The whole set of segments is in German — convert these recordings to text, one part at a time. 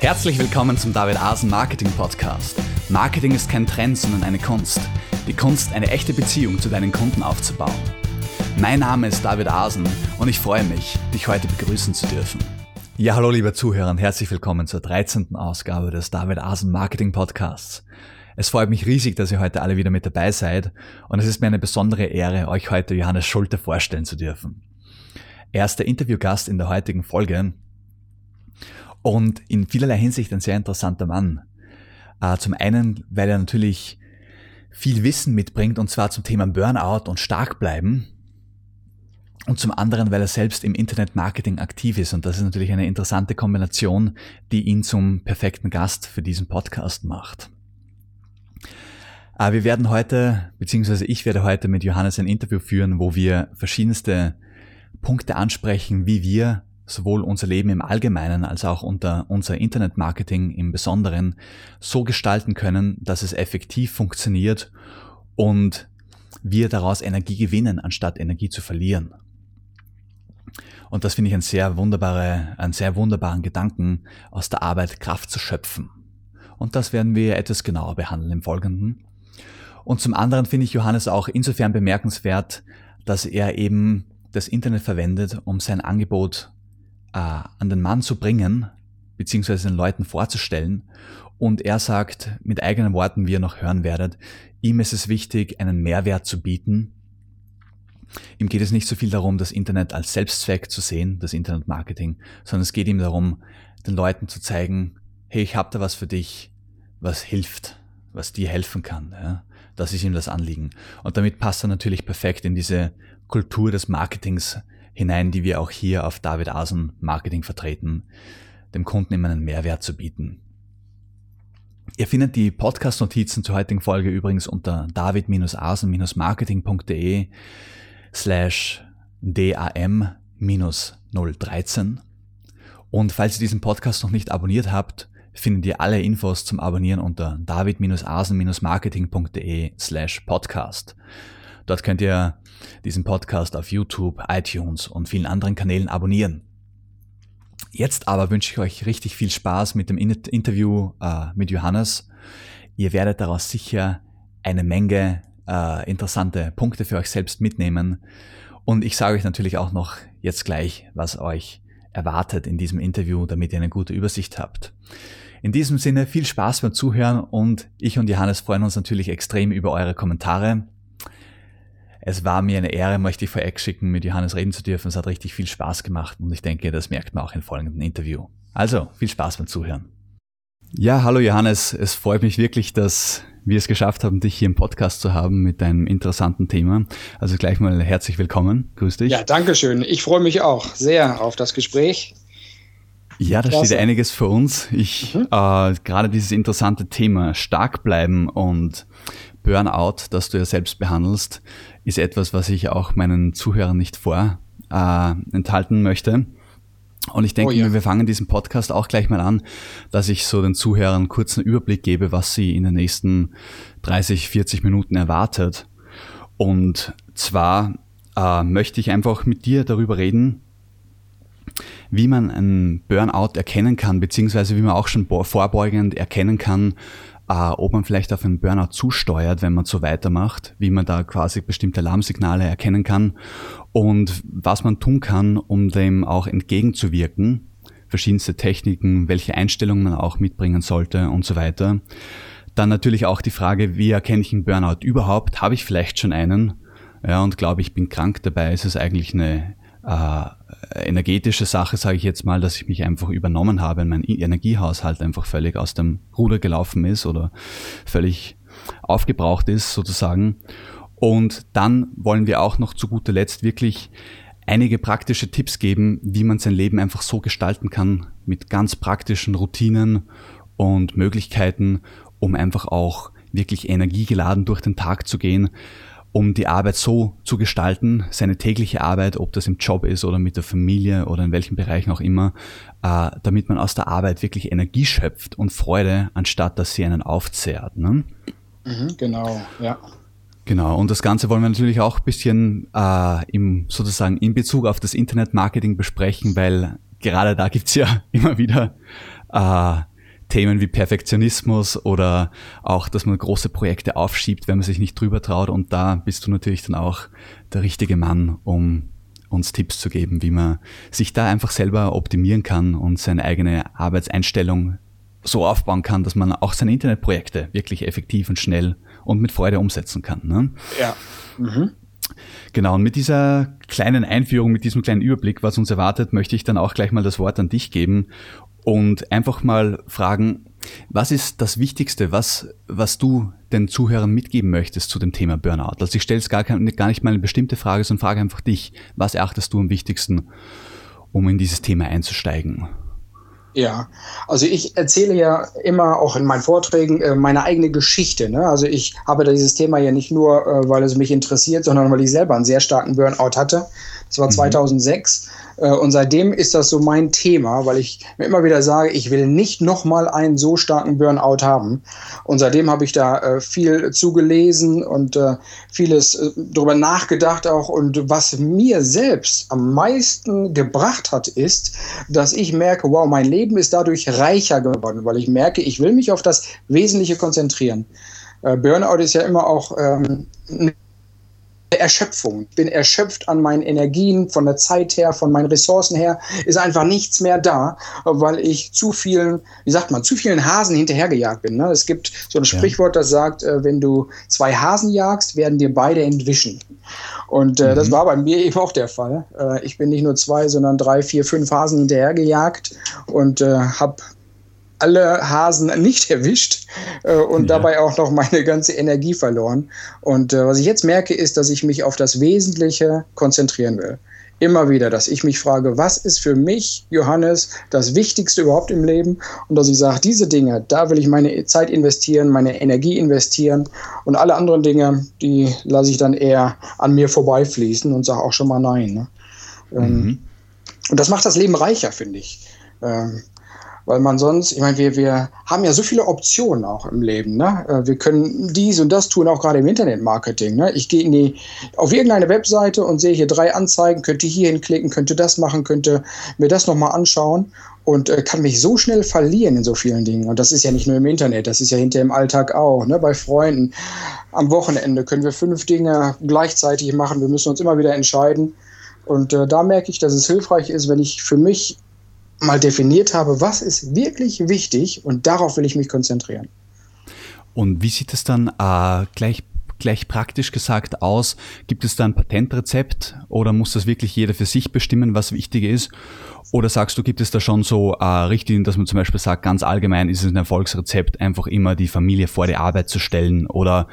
Herzlich willkommen zum David Asen Marketing Podcast. Marketing ist kein Trend, sondern eine Kunst. Die Kunst, eine echte Beziehung zu deinen Kunden aufzubauen. Mein Name ist David Asen und ich freue mich, dich heute begrüßen zu dürfen. Ja, hallo liebe Zuhörer und herzlich willkommen zur 13. Ausgabe des David Asen Marketing Podcasts. Es freut mich riesig, dass ihr heute alle wieder mit dabei seid und es ist mir eine besondere Ehre, euch heute Johannes Schulte vorstellen zu dürfen. Er ist der Interviewgast in der heutigen Folge und in vielerlei Hinsicht ein sehr interessanter Mann. Äh, zum einen, weil er natürlich viel Wissen mitbringt und zwar zum Thema Burnout und stark bleiben. Und zum anderen, weil er selbst im Internetmarketing aktiv ist. Und das ist natürlich eine interessante Kombination, die ihn zum perfekten Gast für diesen Podcast macht. Äh, wir werden heute, beziehungsweise ich werde heute mit Johannes ein Interview führen, wo wir verschiedenste Punkte ansprechen, wie wir sowohl unser Leben im Allgemeinen als auch unter unser Internetmarketing im Besonderen so gestalten können, dass es effektiv funktioniert und wir daraus Energie gewinnen, anstatt Energie zu verlieren. Und das finde ich ein sehr wunderbare, einen sehr wunderbaren Gedanken, aus der Arbeit Kraft zu schöpfen. Und das werden wir etwas genauer behandeln im Folgenden. Und zum anderen finde ich Johannes auch insofern bemerkenswert, dass er eben das Internet verwendet, um sein Angebot äh, an den Mann zu bringen, beziehungsweise den Leuten vorzustellen. Und er sagt mit eigenen Worten, wie ihr noch hören werdet, ihm ist es wichtig, einen Mehrwert zu bieten. Ihm geht es nicht so viel darum, das Internet als Selbstzweck zu sehen, das Internetmarketing, sondern es geht ihm darum, den Leuten zu zeigen, hey, ich habe da was für dich, was hilft, was dir helfen kann. Ja? Das ist ihm das Anliegen. Und damit passt er natürlich perfekt in diese Kultur des Marketings hinein, die wir auch hier auf David Asen Marketing vertreten, dem Kunden immer einen Mehrwert zu bieten. Ihr findet die Podcast-Notizen zur heutigen Folge übrigens unter david-asen-marketing.de slash dam-013. Und falls ihr diesen Podcast noch nicht abonniert habt, findet ihr alle Infos zum Abonnieren unter david-asen-marketing.de slash podcast. Dort könnt ihr diesen Podcast auf YouTube, iTunes und vielen anderen Kanälen abonnieren. Jetzt aber wünsche ich euch richtig viel Spaß mit dem Interview äh, mit Johannes. Ihr werdet daraus sicher eine Menge äh, interessante Punkte für euch selbst mitnehmen. Und ich sage euch natürlich auch noch jetzt gleich, was euch erwartet in diesem Interview, damit ihr eine gute Übersicht habt. In diesem Sinne viel Spaß beim Zuhören und ich und Johannes freuen uns natürlich extrem über eure Kommentare. Es war mir eine Ehre, möchte ich vorweg schicken, mit Johannes reden zu dürfen. Es hat richtig viel Spaß gemacht und ich denke, das merkt man auch im folgenden Interview. Also, viel Spaß beim Zuhören. Ja, hallo Johannes. Es freut mich wirklich, dass wir es geschafft haben, dich hier im Podcast zu haben mit deinem interessanten Thema. Also gleich mal herzlich willkommen. Grüß dich. Ja, danke schön. Ich freue mich auch sehr auf das Gespräch. Ja, da Klasse. steht einiges für uns. Ich mhm. äh, gerade dieses interessante Thema stark bleiben und Burnout, das du ja selbst behandelst, ist etwas, was ich auch meinen Zuhörern nicht vorenthalten äh, möchte. Und ich denke, oh ja. wir fangen diesen Podcast auch gleich mal an, dass ich so den Zuhörern kurz einen Überblick gebe, was sie in den nächsten 30, 40 Minuten erwartet. Und zwar äh, möchte ich einfach mit dir darüber reden, wie man einen Burnout erkennen kann, beziehungsweise wie man auch schon vorbeugend erkennen kann, äh, ob man vielleicht auf einen Burnout zusteuert, wenn man so weitermacht, wie man da quasi bestimmte Alarmsignale erkennen kann und was man tun kann, um dem auch entgegenzuwirken, verschiedenste Techniken, welche Einstellungen man auch mitbringen sollte und so weiter. Dann natürlich auch die Frage, wie erkenne ich einen Burnout überhaupt? Habe ich vielleicht schon einen? Ja, und glaube ich bin krank dabei. Ist es eigentlich eine äh, energetische Sache, sage ich jetzt mal, dass ich mich einfach übernommen habe, mein Energiehaushalt einfach völlig aus dem Ruder gelaufen ist oder völlig aufgebraucht ist sozusagen. Und dann wollen wir auch noch zu guter Letzt wirklich einige praktische Tipps geben, wie man sein Leben einfach so gestalten kann mit ganz praktischen Routinen und Möglichkeiten, um einfach auch wirklich energiegeladen durch den Tag zu gehen um die Arbeit so zu gestalten, seine tägliche Arbeit, ob das im Job ist oder mit der Familie oder in welchen Bereichen auch immer, äh, damit man aus der Arbeit wirklich Energie schöpft und Freude, anstatt dass sie einen aufzehrt. Ne? Mhm, genau, ja. Genau, und das Ganze wollen wir natürlich auch ein bisschen äh, im, sozusagen in Bezug auf das Internetmarketing besprechen, weil gerade da gibt's ja immer wieder äh, Themen wie Perfektionismus oder auch, dass man große Projekte aufschiebt, wenn man sich nicht drüber traut. Und da bist du natürlich dann auch der richtige Mann, um uns Tipps zu geben, wie man sich da einfach selber optimieren kann und seine eigene Arbeitseinstellung so aufbauen kann, dass man auch seine Internetprojekte wirklich effektiv und schnell und mit Freude umsetzen kann. Ne? Ja. Mhm. Genau, und mit dieser kleinen Einführung, mit diesem kleinen Überblick, was uns erwartet, möchte ich dann auch gleich mal das Wort an dich geben und einfach mal fragen, was ist das Wichtigste, was, was du den Zuhörern mitgeben möchtest zu dem Thema Burnout? Also ich stelle jetzt gar, gar nicht mal eine bestimmte Frage, sondern frage einfach dich, was erachtest du am wichtigsten, um in dieses Thema einzusteigen? Ja, also ich erzähle ja immer auch in meinen Vorträgen äh, meine eigene Geschichte. Ne? Also ich habe dieses Thema ja nicht nur, äh, weil es mich interessiert, sondern weil ich selber einen sehr starken Burnout hatte. Das war mhm. 2006 äh, und seitdem ist das so mein Thema, weil ich mir immer wieder sage, ich will nicht nochmal einen so starken Burnout haben. Und seitdem habe ich da äh, viel zugelesen und äh, vieles äh, darüber nachgedacht auch. Und was mir selbst am meisten gebracht hat, ist, dass ich merke, wow, mein Leben ist dadurch reicher geworden, weil ich merke, ich will mich auf das Wesentliche konzentrieren. Äh, Burnout ist ja immer auch ähm, Erschöpfung. Ich bin erschöpft an meinen Energien, von der Zeit her, von meinen Ressourcen her, ist einfach nichts mehr da, weil ich zu vielen, wie sagt man, zu vielen Hasen hinterhergejagt bin. Ne? Es gibt so ein Sprichwort, das sagt, äh, wenn du zwei Hasen jagst, werden dir beide entwischen. Und äh, mhm. das war bei mir eben auch der Fall. Äh, ich bin nicht nur zwei, sondern drei, vier, fünf Hasen hinterhergejagt und äh, habe alle Hasen nicht erwischt äh, und ja. dabei auch noch meine ganze Energie verloren. Und äh, was ich jetzt merke, ist, dass ich mich auf das Wesentliche konzentrieren will. Immer wieder, dass ich mich frage, was ist für mich, Johannes, das Wichtigste überhaupt im Leben? Und dass ich sage, diese Dinge, da will ich meine Zeit investieren, meine Energie investieren und alle anderen Dinge, die lasse ich dann eher an mir vorbeifließen und sage auch schon mal nein. Ne? Ähm, mhm. Und das macht das Leben reicher, finde ich. Ähm, weil man sonst, ich meine, wir, wir haben ja so viele Optionen auch im Leben. Ne? Äh, wir können dies und das tun, auch gerade im Internetmarketing. Ne? Ich gehe in die, auf irgendeine Webseite und sehe hier drei Anzeigen, könnte hier hinklicken, könnte das machen, könnte mir das nochmal anschauen und äh, kann mich so schnell verlieren in so vielen Dingen. Und das ist ja nicht nur im Internet, das ist ja hinter im Alltag auch, ne? bei Freunden. Am Wochenende können wir fünf Dinge gleichzeitig machen, wir müssen uns immer wieder entscheiden. Und äh, da merke ich, dass es hilfreich ist, wenn ich für mich mal definiert habe, was ist wirklich wichtig und darauf will ich mich konzentrieren. Und wie sieht es dann äh, gleich, gleich praktisch gesagt aus? Gibt es da ein Patentrezept oder muss das wirklich jeder für sich bestimmen, was wichtig ist? Oder sagst du, gibt es da schon so äh, Richtlinien, dass man zum Beispiel sagt, ganz allgemein ist es ein Erfolgsrezept, einfach immer die Familie vor die Arbeit zu stellen? Oder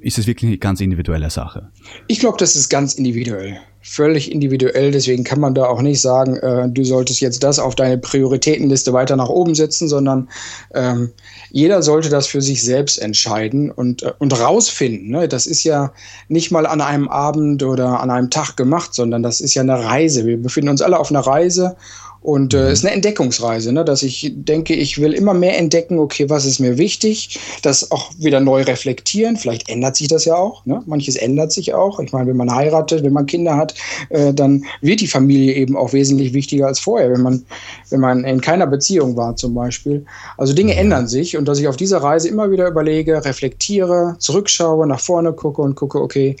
ist es wirklich eine ganz individuelle Sache? Ich glaube, das ist ganz individuell völlig individuell. Deswegen kann man da auch nicht sagen, äh, du solltest jetzt das auf deine Prioritätenliste weiter nach oben setzen, sondern ähm, jeder sollte das für sich selbst entscheiden und, äh, und rausfinden. Ne? Das ist ja nicht mal an einem Abend oder an einem Tag gemacht, sondern das ist ja eine Reise. Wir befinden uns alle auf einer Reise und äh, es mhm. ist eine Entdeckungsreise, ne? dass ich denke, ich will immer mehr entdecken, okay, was ist mir wichtig, das auch wieder neu reflektieren. Vielleicht ändert sich das ja auch. Ne? Manches ändert sich auch. Ich meine, wenn man heiratet, wenn man Kinder hat, äh, dann wird die Familie eben auch wesentlich wichtiger als vorher, wenn man, wenn man in keiner Beziehung war zum Beispiel. Also Dinge ändern sich und dass ich auf dieser Reise immer wieder überlege, reflektiere, zurückschaue, nach vorne gucke und gucke, okay,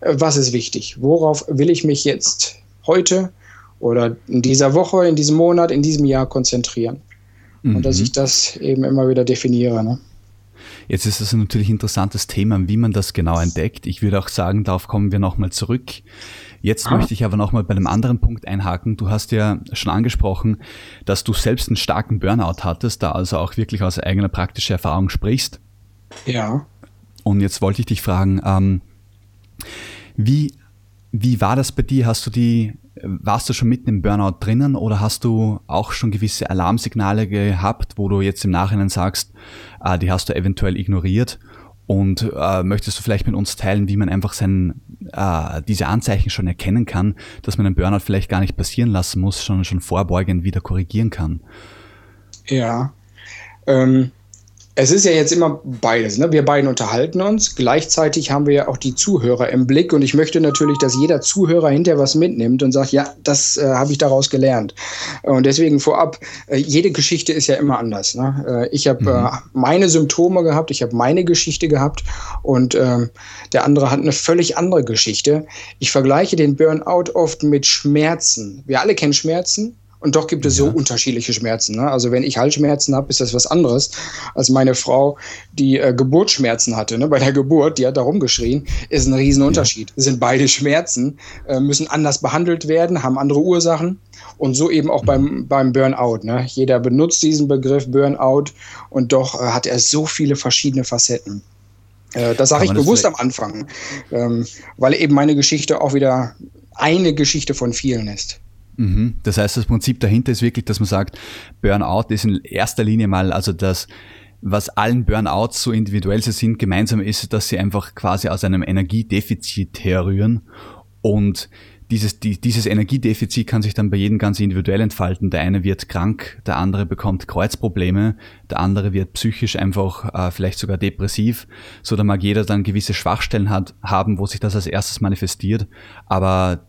äh, was ist wichtig? Worauf will ich mich jetzt heute oder in dieser Woche, in diesem Monat, in diesem Jahr konzentrieren. Mhm. Und dass mhm. ich das eben immer wieder definiere. Ne? Jetzt ist es natürlich ein interessantes Thema, wie man das genau entdeckt. Ich würde auch sagen, darauf kommen wir nochmal zurück. Jetzt ah. möchte ich aber nochmal bei einem anderen Punkt einhaken. Du hast ja schon angesprochen, dass du selbst einen starken Burnout hattest, da also auch wirklich aus eigener praktischer Erfahrung sprichst. Ja. Und jetzt wollte ich dich fragen, ähm, wie, wie war das bei dir? Hast du die warst du schon mitten im Burnout drinnen oder hast du auch schon gewisse Alarmsignale gehabt, wo du jetzt im Nachhinein sagst, äh, die hast du eventuell ignoriert? Und äh, möchtest du vielleicht mit uns teilen, wie man einfach sein, äh, diese Anzeichen schon erkennen kann, dass man einen Burnout vielleicht gar nicht passieren lassen muss, sondern schon vorbeugend wieder korrigieren kann? Ja. Ähm, Es ist ja jetzt immer beides. Ne? Wir beiden unterhalten uns. Gleichzeitig haben wir ja auch die Zuhörer im Blick. Und ich möchte natürlich, dass jeder Zuhörer hinterher was mitnimmt und sagt, ja, das äh, habe ich daraus gelernt. Und deswegen vorab, äh, jede Geschichte ist ja immer anders. Ne? Äh, ich habe mhm. Äh, meine Symptome gehabt, ich habe meine Geschichte gehabt und ähm, der andere hat eine völlig andere Geschichte. Ich vergleiche den Burnout oft mit Schmerzen. Wir alle kennen Schmerzen. Und doch gibt es ja. so unterschiedliche Schmerzen. Ne? Also wenn ich Halsschmerzen habe, ist das was anderes als meine Frau, die äh, Geburtsschmerzen hatte. Ne? Bei der Geburt, die hat da rumgeschrien, ist ein Riesenunterschied. Ja. Sind beide Schmerzen, äh, müssen anders behandelt werden, haben andere Ursachen. Und so eben auch mhm. beim, beim Burnout. Ne? Jeder benutzt diesen Begriff Burnout und doch äh, hat er so viele verschiedene Facetten. Äh, das sage ich bewusst am Anfang, ähm, weil eben meine Geschichte auch wieder eine Geschichte von vielen ist. Mhm. Das heißt, das Prinzip dahinter ist wirklich, dass man sagt, Burnout ist in erster Linie mal, also das, was allen Burnouts so individuell sie sind, gemeinsam ist, dass sie einfach quasi aus einem Energiedefizit herrühren und dieses, die, dieses Energiedefizit kann sich dann bei jedem ganz individuell entfalten. Der eine wird krank, der andere bekommt Kreuzprobleme, der andere wird psychisch einfach äh, vielleicht sogar depressiv, so da mag jeder dann gewisse Schwachstellen hat, haben, wo sich das als erstes manifestiert. Aber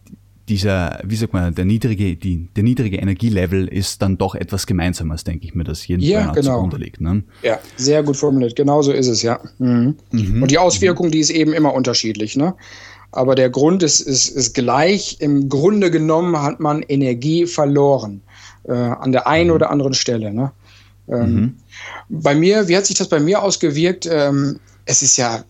dieser, wie sagt man, der niedrige, die, der niedrige Energielevel ist dann doch etwas Gemeinsames, denke ich mir, das jeden ja, genau. zugrunde liegt. Ne? Ja, sehr gut formuliert. Genau so ist es, ja. Mhm. Mhm. Und die Auswirkung, die ist eben immer unterschiedlich. Ne? Aber der Grund ist, ist, ist gleich. Im Grunde genommen hat man Energie verloren. Äh, an der einen mhm. oder anderen Stelle. Ne? Ähm, mhm. Bei mir, wie hat sich das bei mir ausgewirkt? Ähm, es ist ja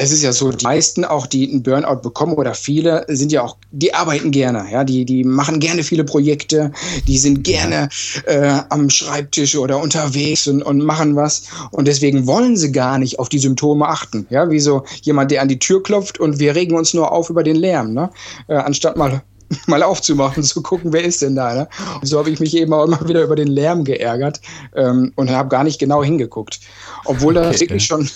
es ist ja so, die meisten auch, die einen Burnout bekommen oder viele, sind ja auch, die arbeiten gerne, ja, die, die machen gerne viele Projekte, die sind gerne äh, am Schreibtisch oder unterwegs und, und machen was und deswegen wollen sie gar nicht auf die Symptome achten, ja, wie so jemand, der an die Tür klopft und wir regen uns nur auf über den Lärm, ne, äh, anstatt mal mal aufzumachen, zu gucken, wer ist denn da. Ne? Und so habe ich mich eben auch immer wieder über den Lärm geärgert ähm, und habe gar nicht genau hingeguckt. Obwohl okay, das wirklich schon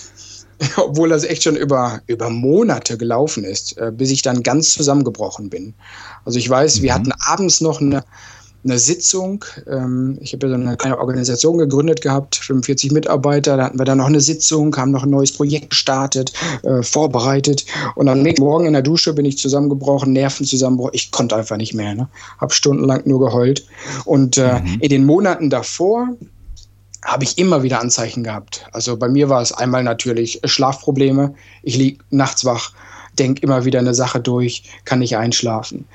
obwohl das echt schon über, über Monate gelaufen ist, äh, bis ich dann ganz zusammengebrochen bin. Also ich weiß, mhm. wir hatten abends noch eine, eine Sitzung. Ähm, ich habe ja so eine kleine Organisation gegründet gehabt, 45 Mitarbeiter. Da hatten wir dann noch eine Sitzung, haben noch ein neues Projekt gestartet, äh, vorbereitet. Und am nächsten Morgen in der Dusche bin ich zusammengebrochen, Nervenzusammenbruch. Ich konnte einfach nicht mehr. Ne? Habe stundenlang nur geheult. Und äh, mhm. in den Monaten davor habe ich immer wieder Anzeichen gehabt. Also bei mir war es einmal natürlich Schlafprobleme. Ich liege nachts wach, denke immer wieder eine Sache durch, kann nicht einschlafen.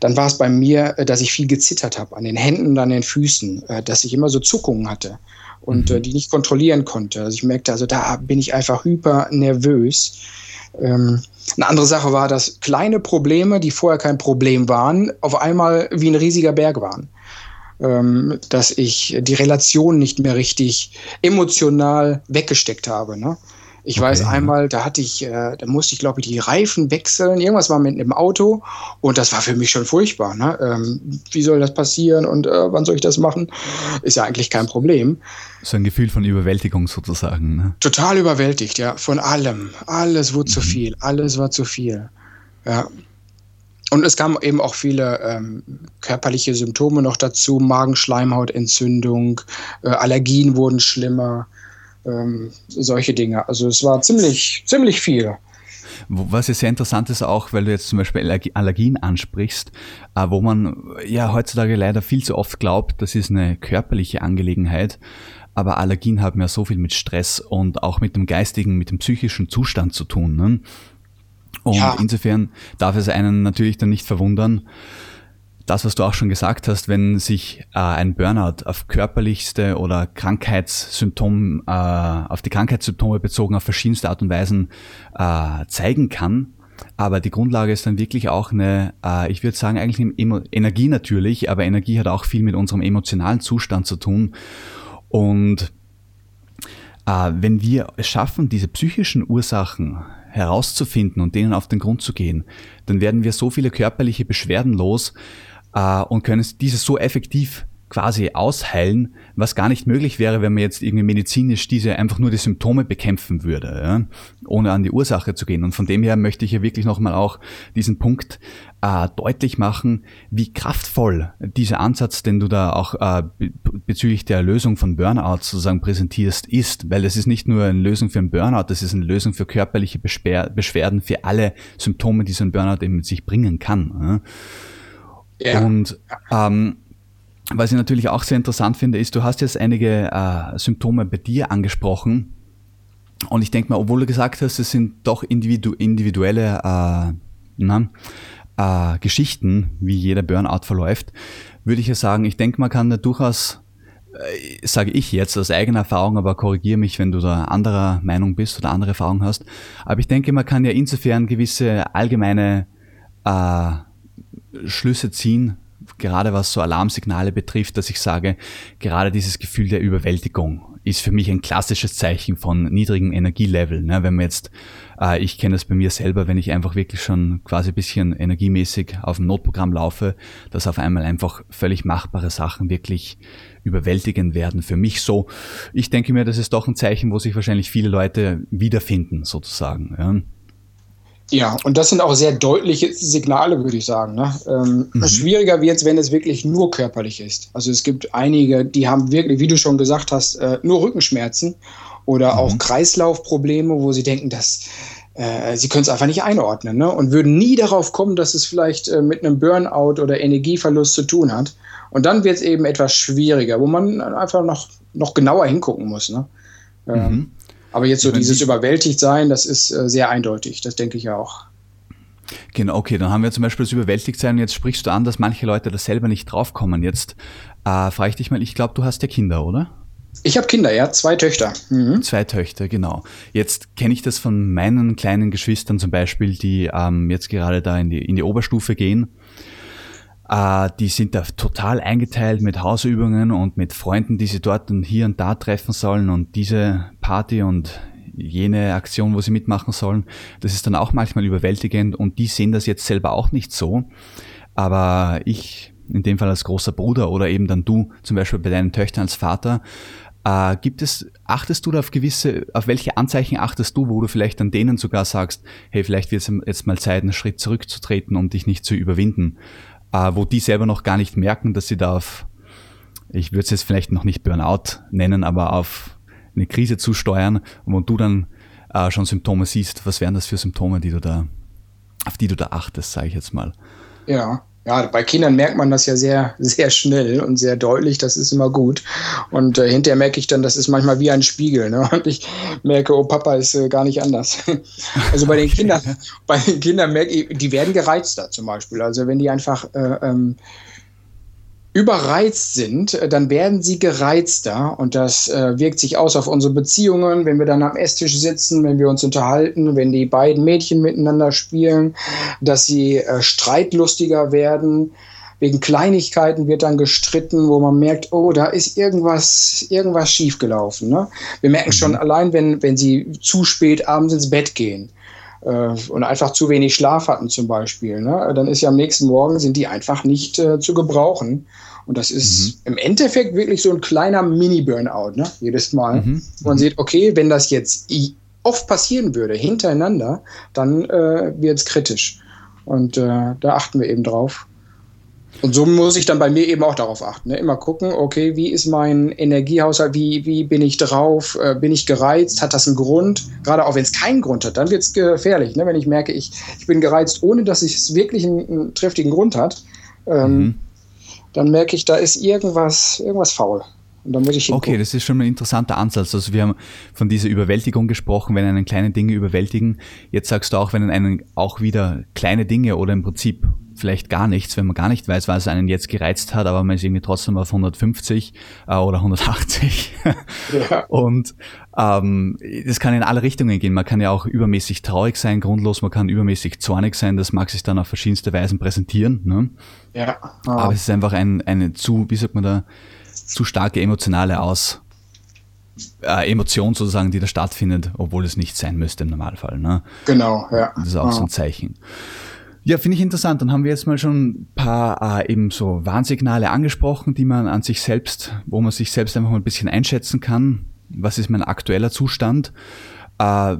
Dann war es bei mir, äh, dass ich viel gezittert habe, an den Händen und an den Füßen, äh, dass ich immer so Zuckungen hatte und mhm. Äh, die nicht kontrollieren konnte. Also ich merkte, also da bin ich einfach hyper nervös. Ähm, eine andere Sache war, dass kleine Probleme, die vorher kein Problem waren, auf einmal wie ein riesiger Berg waren ähm, dass ich die Relation nicht mehr richtig emotional weggesteckt habe. Ne? Ich okay, weiß einmal, da hatte ich, äh, da musste ich, glaube ich, die Reifen wechseln. Irgendwas war mit einem Auto und das war für mich schon furchtbar. Ne? Ähm, wie soll das passieren und äh, wann soll ich das machen? Ist ja eigentlich kein Problem. So ein Gefühl von Überwältigung sozusagen. Ne? Total überwältigt, ja, von allem. Alles wurde mhm. zu viel, alles war zu viel. Ja. Und es kamen eben auch viele ähm, körperliche Symptome noch dazu, Magenschleimhautentzündung, äh, Allergien wurden schlimmer, ähm, solche Dinge. Also es war ziemlich, ziemlich viel. Was ja sehr interessant ist auch, weil du jetzt zum Beispiel Allergien ansprichst, äh, wo man ja heutzutage leider viel zu oft glaubt, das ist eine körperliche Angelegenheit. Aber Allergien haben ja so viel mit Stress und auch mit dem geistigen, mit dem psychischen Zustand zu tun. Ne? Und ja. insofern darf es einen natürlich dann nicht verwundern, das, was du auch schon gesagt hast, wenn sich äh, ein Burnout auf körperlichste oder Krankheitssymptom, äh, auf die Krankheitssymptome bezogen auf verschiedenste Art und Weisen äh, zeigen kann, aber die Grundlage ist dann wirklich auch eine, äh, ich würde sagen, eigentlich Energie natürlich, aber Energie hat auch viel mit unserem emotionalen Zustand zu tun. Und äh, wenn wir es schaffen, diese psychischen Ursachen herauszufinden und denen auf den Grund zu gehen, dann werden wir so viele körperliche Beschwerden los äh, und können dieses so effektiv quasi ausheilen, was gar nicht möglich wäre, wenn man jetzt irgendwie medizinisch diese einfach nur die Symptome bekämpfen würde, ja, ohne an die Ursache zu gehen. Und von dem her möchte ich ja wirklich nochmal auch diesen Punkt äh, deutlich machen, wie kraftvoll dieser Ansatz, den du da auch äh, bezüglich der Lösung von Burnout sozusagen präsentierst, ist, weil es ist nicht nur eine Lösung für einen Burnout, das ist eine Lösung für körperliche Beschwer Beschwerden, für alle Symptome, die so ein Burnout eben mit sich bringen kann. Ja. Und ähm, was ich natürlich auch sehr interessant finde, ist, du hast jetzt einige äh, Symptome bei dir angesprochen. Und ich denke mal, obwohl du gesagt hast, es sind doch individu individuelle äh, na, äh, Geschichten, wie jeder Burnout verläuft, würde ich ja sagen, ich denke, man kann da durchaus, äh, sage ich jetzt aus eigener Erfahrung, aber korrigiere mich, wenn du da anderer Meinung bist oder andere Erfahrung hast. Aber ich denke, man kann ja insofern gewisse allgemeine äh, Schlüsse ziehen, gerade was so Alarmsignale betrifft, dass ich sage, gerade dieses Gefühl der Überwältigung ist für mich ein klassisches Zeichen von niedrigem Energielevel. Ne? Wenn man jetzt, äh, ich kenne das bei mir selber, wenn ich einfach wirklich schon quasi ein bisschen energiemäßig auf dem Notprogramm laufe, dass auf einmal einfach völlig machbare Sachen wirklich überwältigend werden. Für mich so, ich denke mir, das ist doch ein Zeichen, wo sich wahrscheinlich viele Leute wiederfinden, sozusagen. Ja? Ja, und das sind auch sehr deutliche Signale, würde ich sagen. Ne? Ähm, mhm. Schwieriger wird es, wenn es wirklich nur körperlich ist. Also es gibt einige, die haben wirklich, wie du schon gesagt hast, äh, nur Rückenschmerzen oder mhm. auch Kreislaufprobleme, wo sie denken, dass äh, sie können es einfach nicht einordnen ne? und würden nie darauf kommen, dass es vielleicht äh, mit einem Burnout oder Energieverlust zu tun hat. Und dann wird es eben etwas schwieriger, wo man einfach noch, noch genauer hingucken muss. Ne? Ähm, mhm. Aber jetzt so dieses überwältigt sein, das ist äh, sehr eindeutig, das denke ich ja auch. Genau, okay, dann haben wir zum Beispiel das Überwältigtsein. Jetzt sprichst du an, dass manche Leute da selber nicht draufkommen. Jetzt äh, frage ich dich mal, ich glaube, du hast ja Kinder, oder? Ich habe Kinder, ja, zwei Töchter. Mhm. Zwei Töchter, genau. Jetzt kenne ich das von meinen kleinen Geschwistern zum Beispiel, die ähm, jetzt gerade da in die, in die Oberstufe gehen. Äh, die sind da total eingeteilt mit Hausübungen und mit Freunden, die sie dort und hier und da treffen sollen und diese Party und jene Aktion, wo sie mitmachen sollen. Das ist dann auch manchmal überwältigend und die sehen das jetzt selber auch nicht so. Aber ich, in dem Fall als großer Bruder oder eben dann du, zum Beispiel bei deinen Töchtern als Vater, äh, gibt es, achtest du da auf gewisse, auf welche Anzeichen achtest du, wo du vielleicht an denen sogar sagst, hey, vielleicht wird es jetzt mal Zeit, einen Schritt zurückzutreten, um dich nicht zu überwinden? äh, wo die selber noch gar nicht merken, dass sie da auf, ich würde es jetzt vielleicht noch nicht Burnout nennen, aber auf eine Krise zusteuern und wo du dann äh, schon Symptome siehst, was wären das für Symptome, die du da, auf die du da achtest, sage ich jetzt mal. Ja, ja, bei Kindern merkt man das ja sehr, sehr schnell und sehr deutlich. Das ist immer gut. Und äh, hinterher merke ich dann, das ist manchmal wie ein Spiegel. Ne? Und ich merke, oh, Papa ist äh, gar nicht anders. also bei den. Kindern, bei den Kindern merke ich, die werden gereizter zum Beispiel. Also wenn die einfach äh, ähm, überreizt sind, äh, dann werden sie gereizter und das äh, wirkt sich aus auf unsere Beziehungen, wenn wir dann am Esstisch sitzen, wenn wir uns unterhalten, wenn die beiden Mädchen miteinander spielen, dass sie äh, streitlustiger werden. Wegen Kleinigkeiten wird dann gestritten, wo man merkt, oh, da ist irgendwas, irgendwas schiefgelaufen. Ne? Wir merken schon mhm. allein, wenn, wenn sie zu spät abends ins Bett gehen und einfach zu wenig Schlaf hatten zum Beispiel, ne? dann ist ja am nächsten Morgen sind die einfach nicht äh, zu gebrauchen. Und das ist mhm. im Endeffekt wirklich so ein kleiner Mini-Burnout, ne? jedes Mal. Mhm. Man mhm. sieht, okay, wenn das jetzt oft passieren würde, hintereinander, dann äh, wird es kritisch. Und äh, da achten wir eben drauf. Und so muss ich dann bei mir eben auch darauf achten. Ne? Immer gucken, okay, wie ist mein Energiehaushalt, wie, wie bin ich drauf, äh, bin ich gereizt, hat das einen Grund? Gerade auch wenn es keinen Grund hat, dann wird es gefährlich. Ne? Wenn ich merke, ich, ich bin gereizt, ohne dass es wirklich einen, einen triftigen Grund hat, ähm, mhm dann merke ich, da ist irgendwas, irgendwas faul. Und dann muss ich hingucken. Okay, das ist schon ein interessanter Ansatz. Also wir haben von dieser Überwältigung gesprochen, wenn einen kleine Dinge überwältigen. Jetzt sagst du auch, wenn einen auch wieder kleine Dinge oder im Prinzip vielleicht gar nichts, wenn man gar nicht weiß, was einen jetzt gereizt hat, aber man ist irgendwie trotzdem auf 150 äh, oder 180. Ja. Und ähm, das kann in alle Richtungen gehen. Man kann ja auch übermäßig traurig sein, grundlos, man kann übermäßig zornig sein, das mag sich dann auf verschiedenste Weisen präsentieren. Ne? Ja. Oh. Aber es ist einfach ein, eine zu, wie sagt man da, zu starke emotionale Aus, äh, Emotion sozusagen, die da stattfindet, obwohl es nicht sein müsste im Normalfall. Ne? Genau, ja. Das ist auch oh. so ein Zeichen. Ja, finde ich interessant. Dann haben wir jetzt mal schon ein paar äh, eben so Warnsignale angesprochen, die man an sich selbst, wo man sich selbst einfach mal ein bisschen einschätzen kann. Was ist mein aktueller Zustand? Äh,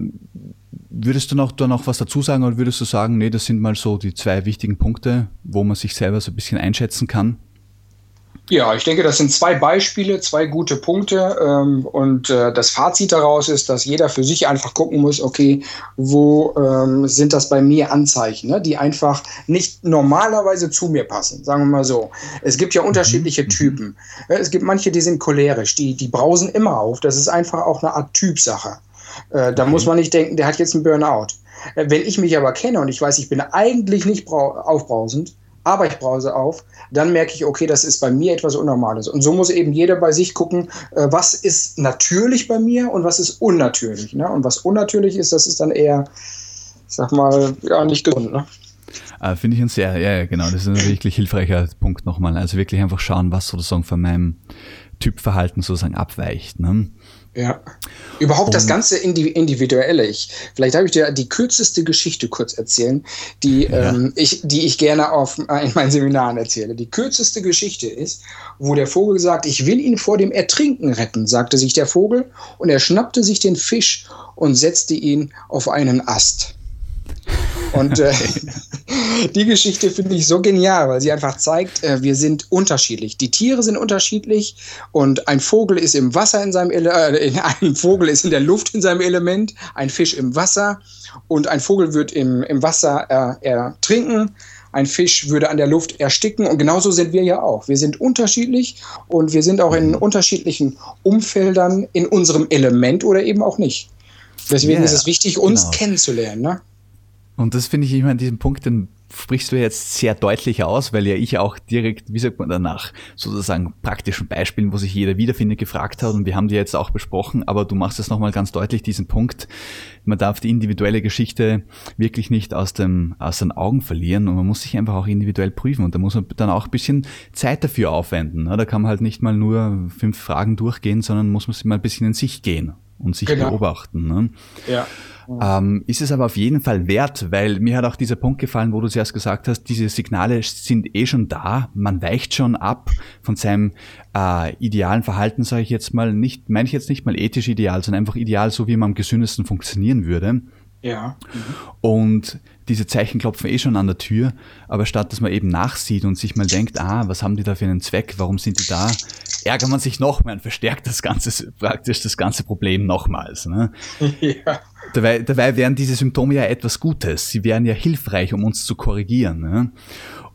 würdest du noch da noch was dazu sagen oder würdest du sagen, nee, das sind mal so die zwei wichtigen Punkte, wo man sich selber so ein bisschen einschätzen kann? Ja, ich denke, das sind zwei Beispiele, zwei gute Punkte. Ähm, und äh, das Fazit daraus ist, dass jeder für sich einfach gucken muss, okay, wo ähm, sind das bei mir Anzeichen, ne, die einfach nicht normalerweise zu mir passen, sagen wir mal so. Es gibt ja mhm. unterschiedliche mhm. Typen. Es gibt manche, die sind cholerisch, die, die brausen immer auf. Das ist einfach auch eine Art Typsache. Äh, da okay. muss man nicht denken, der hat jetzt einen Burnout. Äh, wenn ich mich aber kenne und ich weiß, ich bin eigentlich nicht aufbrausend, aber ich brause auf, dann merke ich, okay, das ist bei mir etwas Unnormales. Und so muss eben jeder bei sich gucken, äh, was ist natürlich bei mir und was ist unnatürlich. Ne? Und was unnatürlich ist, das ist dann eher, ich sag mal, ja, nicht gesund. Ne? Äh, Finde ich ein sehr, ja, genau, das ist ein wirklich hilfreicher Punkt nochmal. Also wirklich einfach schauen, was sozusagen von meinem Typverhalten sozusagen abweicht. Ne? Ja. Überhaupt und das ganze Individuelle. Ich, vielleicht habe ich dir die kürzeste Geschichte kurz erzählen, die, ja. ähm, ich, die ich gerne auf, äh, in meinen Seminaren erzähle. Die kürzeste Geschichte ist, wo der Vogel sagt, ich will ihn vor dem Ertrinken retten, sagte sich der Vogel, und er schnappte sich den Fisch und setzte ihn auf einen Ast. Und äh, die Geschichte finde ich so genial, weil sie einfach zeigt, äh, wir sind unterschiedlich. Die Tiere sind unterschiedlich und ein Vogel ist im Wasser in seinem Ele äh, ein Vogel ist in der Luft in seinem Element, ein Fisch im Wasser und ein Vogel wird im, im Wasser äh, ertrinken. Ein Fisch würde an der Luft ersticken und genauso sind wir ja auch. Wir sind unterschiedlich und wir sind auch in unterschiedlichen Umfeldern in unserem Element oder eben auch nicht. Deswegen yeah, ist es wichtig, uns genau. kennenzulernen. Ne? Und das finde ich immer an diesem Punkt, den sprichst du jetzt sehr deutlich aus, weil ja ich auch direkt, wie sagt man danach, sozusagen praktischen Beispielen, wo sich jeder wiederfindet, gefragt hat und wir haben die jetzt auch besprochen, aber du machst es nochmal ganz deutlich, diesen Punkt, man darf die individuelle Geschichte wirklich nicht aus, dem, aus den Augen verlieren und man muss sich einfach auch individuell prüfen und da muss man dann auch ein bisschen Zeit dafür aufwenden. Da kann man halt nicht mal nur fünf Fragen durchgehen, sondern muss man sich mal ein bisschen in sich gehen und sich genau. beobachten. Ne? Ja. Ähm, ist es aber auf jeden Fall wert, weil mir hat auch dieser Punkt gefallen, wo du zuerst gesagt hast, diese Signale sind eh schon da, man weicht schon ab von seinem äh, idealen Verhalten, sage ich jetzt mal, nicht, meine ich jetzt nicht mal ethisch ideal, sondern einfach ideal, so wie man am gesündesten funktionieren würde. Ja. Mhm. Und diese Zeichen klopfen eh schon an der Tür, aber statt dass man eben nachsieht und sich mal denkt, ah, was haben die da für einen Zweck, warum sind die da, ärgert man sich noch mehr und verstärkt das ganze, praktisch das ganze Problem nochmals. Ne? Ja. Dabei, dabei wären diese Symptome ja etwas Gutes. Sie wären ja hilfreich, um uns zu korrigieren. Ne?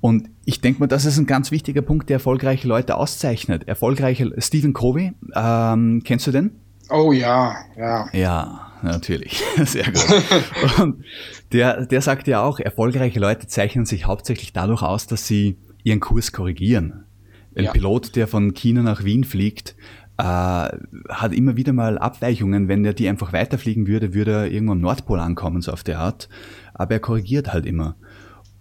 Und ich denke mal, das ist ein ganz wichtiger Punkt, der erfolgreiche Leute auszeichnet. Erfolgreiche Stephen Covey, ähm, kennst du den? Oh ja, ja. Ja, natürlich. Sehr gut. Und der, der sagt ja auch, erfolgreiche Leute zeichnen sich hauptsächlich dadurch aus, dass sie ihren Kurs korrigieren. Ein ja. Pilot, der von China nach Wien fliegt, äh, hat immer wieder mal Abweichungen. Wenn er die einfach weiterfliegen würde, würde er irgendwo am Nordpol ankommen, so auf der Art. Aber er korrigiert halt immer.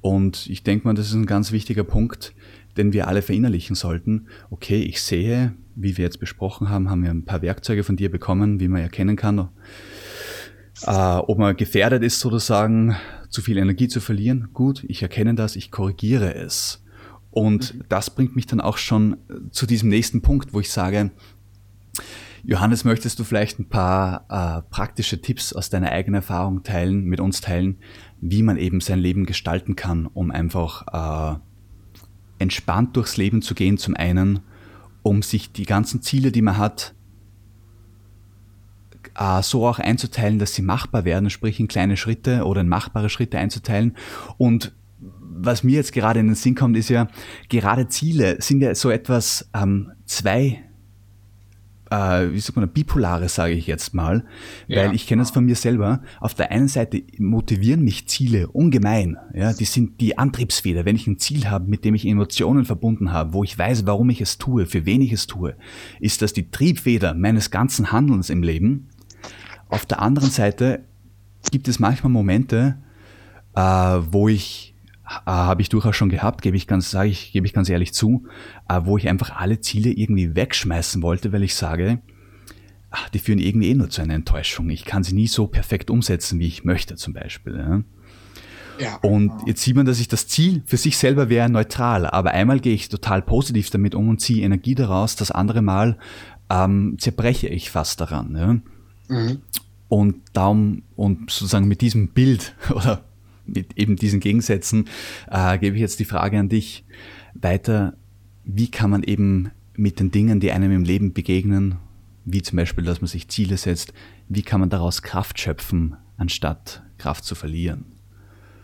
Und ich denke mal, das ist ein ganz wichtiger Punkt, den wir alle verinnerlichen sollten. Okay, ich sehe, wie wir jetzt besprochen haben, haben wir ein paar Werkzeuge von dir bekommen, wie man erkennen kann, äh, ob man gefährdet ist, sozusagen, zu viel Energie zu verlieren. Gut, ich erkenne das, ich korrigiere es. Und mhm. das bringt mich dann auch schon zu diesem nächsten Punkt, wo ich sage, Johannes, möchtest du vielleicht ein paar äh, praktische Tipps aus deiner eigenen Erfahrung teilen, mit uns teilen, wie man eben sein Leben gestalten kann, um einfach äh, entspannt durchs Leben zu gehen, zum einen, um sich die ganzen Ziele, die man hat, äh, so auch einzuteilen, dass sie machbar werden, sprich in kleine Schritte oder in machbare Schritte einzuteilen. Und was mir jetzt gerade in den Sinn kommt, ist ja, gerade Ziele sind ja so etwas ähm, zwei äh, wie sagt man, bipolare, sage ich jetzt mal, weil ja. ich kenne es von mir selber. Auf der einen Seite motivieren mich Ziele ungemein. Ja, die sind die Antriebsfeder. Wenn ich ein Ziel habe, mit dem ich Emotionen verbunden habe, wo ich weiß, warum ich es tue, für wen ich es tue, ist das die Triebfeder meines ganzen Handelns im Leben. Auf der anderen Seite gibt es manchmal Momente, äh, wo ich habe ich durchaus schon gehabt, gebe ich ganz, sage ich, gebe ich ganz ehrlich zu, äh, wo ich einfach alle Ziele irgendwie wegschmeißen wollte, weil ich sage, ach, die führen irgendwie eh nur zu einer Enttäuschung. Ich kann sie nie so perfekt umsetzen, wie ich möchte, zum Beispiel. Ja. Ja. Und jetzt sieht man, dass ich das Ziel für sich selber wäre neutral, aber einmal gehe ich total positiv damit um und ziehe Energie daraus, das andere Mal ähm, zerbreche ich fast daran. Ja? Mhm. Und darum, und sozusagen mit diesem Bild oder mit eben diesen Gegensätzen äh, gebe ich jetzt die Frage an dich weiter, wie kann man eben mit den Dingen, die einem im Leben begegnen, wie zum Beispiel, dass man sich Ziele setzt, wie kann man daraus Kraft schöpfen, anstatt Kraft zu verlieren?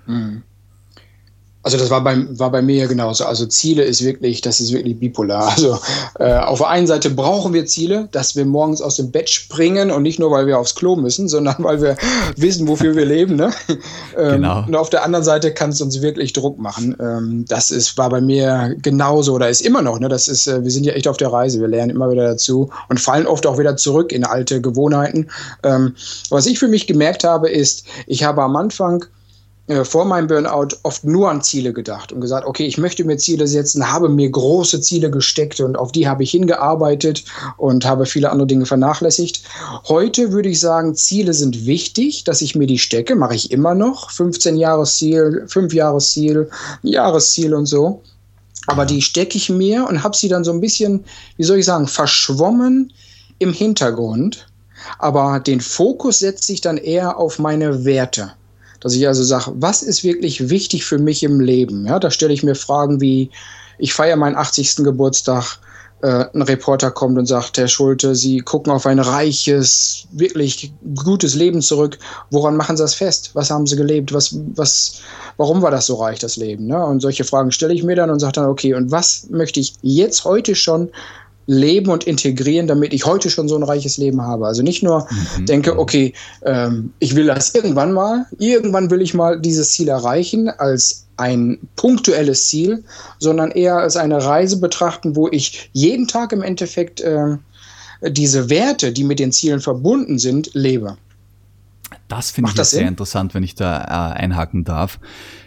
Mhm. Also das war bei, war bei mir genauso. Also Ziele ist wirklich, das ist wirklich bipolar. Also äh, auf der einen Seite brauchen wir Ziele, dass wir morgens aus dem Bett springen und nicht nur, weil wir aufs Klo müssen, sondern weil wir wissen, wofür wir leben. Ne? Ähm, genau. Und auf der anderen Seite kann es uns wirklich Druck machen. Ähm, das ist, war bei mir genauso oder ist immer noch. Ne? Das ist, äh, wir sind ja echt auf der Reise. Wir lernen immer wieder dazu und fallen oft auch wieder zurück in alte Gewohnheiten. Ähm, was ich für mich gemerkt habe, ist, ich habe am Anfang äh, vor meinem Burnout oft nur an Ziele gedacht und gesagt, okay, ich möchte mir Ziele setzen, habe mir große Ziele gesteckt und auf die habe ich hingearbeitet und habe viele andere Dinge vernachlässigt. Heute würde ich sagen, Ziele sind wichtig, dass ich mir die stecke, mache ich immer noch. 15 Jahresziel, 5 Jahresziel, Jahresziel und so. Aber die stecke ich mir und habe sie dann so ein bisschen, wie soll ich sagen, verschwommen im Hintergrund. Aber den Fokus setze ich dann eher auf meine Werte. Dass ich also sage, was ist wirklich wichtig für mich im Leben? Ja, da stelle ich mir Fragen wie, ich feiere meinen 80. Geburtstag, äh, ein Reporter kommt und sagt, Herr Schulte, Sie gucken auf ein reiches, wirklich gutes Leben zurück. Woran machen Sie das fest? Was haben Sie gelebt? Was, was, warum war das so reich, das Leben? Ne? Und solche Fragen stelle ich mir dann und sage dann, okay, und was möchte ich jetzt heute schon leben und integrieren, damit ich heute schon so ein reiches Leben habe. Also nicht nur mhm. denke, okay, ähm, ich will das irgendwann mal, irgendwann will ich mal dieses Ziel erreichen als ein punktuelles Ziel, sondern eher als eine Reise betrachten, wo ich jeden Tag im Endeffekt äh, diese Werte, die mit den Zielen verbunden sind, lebe. Das finde ich das sehr interessant, wenn ich da äh, einhaken darf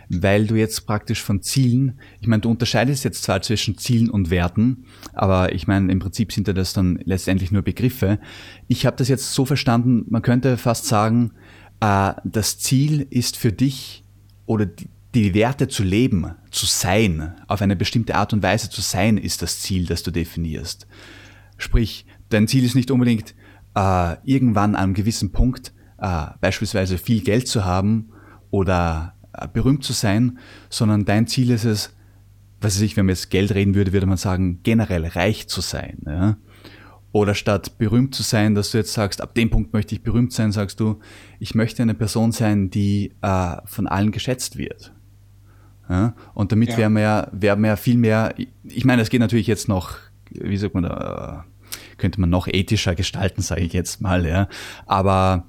weil du jetzt praktisch von Zielen, ich meine, du unterscheidest jetzt zwar zwischen Zielen und Werten, aber ich meine, im Prinzip sind ja das dann letztendlich nur Begriffe. Ich habe das jetzt so verstanden, man könnte fast sagen, äh, das Ziel ist für dich oder die, die Werte zu leben, zu sein, auf eine bestimmte Art und Weise zu sein, ist das Ziel, das du definierst. Sprich, dein Ziel ist nicht unbedingt äh, irgendwann an einem gewissen Punkt äh, beispielsweise viel Geld zu haben oder berühmt zu sein, sondern dein Ziel ist es, was weiß ich, wenn man jetzt Geld reden würde, würde man sagen, generell reich zu sein. Ja? Oder statt berühmt zu sein, dass du jetzt sagst, ab dem Punkt möchte ich berühmt sein, sagst du, ich möchte eine Person sein, die äh, von allen geschätzt wird. Ja? Und damit ja. wäre man ja, wäre man ja viel mehr, ich meine, es geht natürlich jetzt noch, wie sagt man da, könnte man noch ethischer gestalten, sage ich jetzt mal, ja. Aber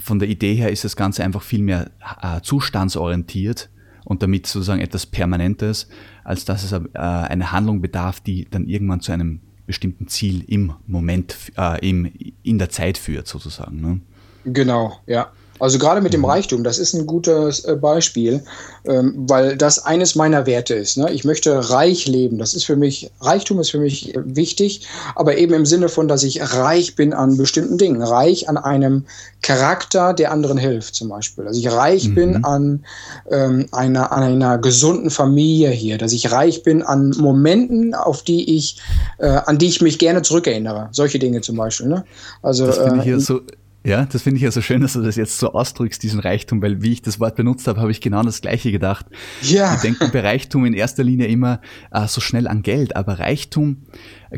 von der Idee her ist das Ganze einfach viel mehr äh, zustandsorientiert und damit sozusagen etwas Permanentes, als dass es äh, eine Handlung bedarf, die dann irgendwann zu einem bestimmten Ziel im Moment, äh, im, in der Zeit führt, sozusagen. Ne? Genau, ja. Also gerade mit dem mhm. Reichtum, das ist ein gutes äh, Beispiel, ähm, weil das eines meiner Werte ist. Ne? Ich möchte reich leben. Das ist für mich, Reichtum ist für mich wichtig, aber eben im Sinne von, dass ich reich bin an bestimmten Dingen. Reich an einem Charakter, der anderen hilft, zum Beispiel. Dass ich reich mhm. bin an, ähm, einer, an einer gesunden Familie hier. Dass ich reich bin an Momenten, auf die ich, äh, an die ich mich gerne zurückerinnere. Solche Dinge zum Beispiel. Ne? Also, das finde ich hier äh, so ja, das finde ich ja so schön, dass du das jetzt so ausdrückst, diesen Reichtum, weil wie ich das Wort benutzt habe, habe ich genau das Gleiche gedacht. Ja. Wir denken bei Reichtum in erster Linie immer äh, so schnell an Geld, aber Reichtum,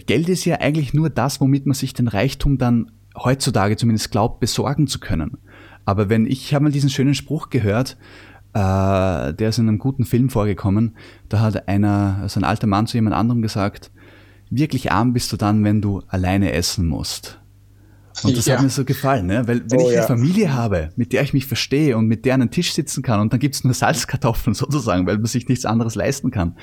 Geld ist ja eigentlich nur das, womit man sich den Reichtum dann heutzutage zumindest glaubt, besorgen zu können. Aber wenn ich habe mal diesen schönen Spruch gehört, äh, der ist in einem guten Film vorgekommen, da hat einer, also ein alter Mann zu jemand anderem gesagt, wirklich arm bist du dann, wenn du alleine essen musst. Und das ja. hat mir so gefallen, ne? weil wenn oh, ich eine ja. Familie habe, mit der ich mich verstehe und mit der an einen Tisch sitzen kann und dann gibt's nur Salzkartoffeln sozusagen, weil man sich nichts anderes leisten kann,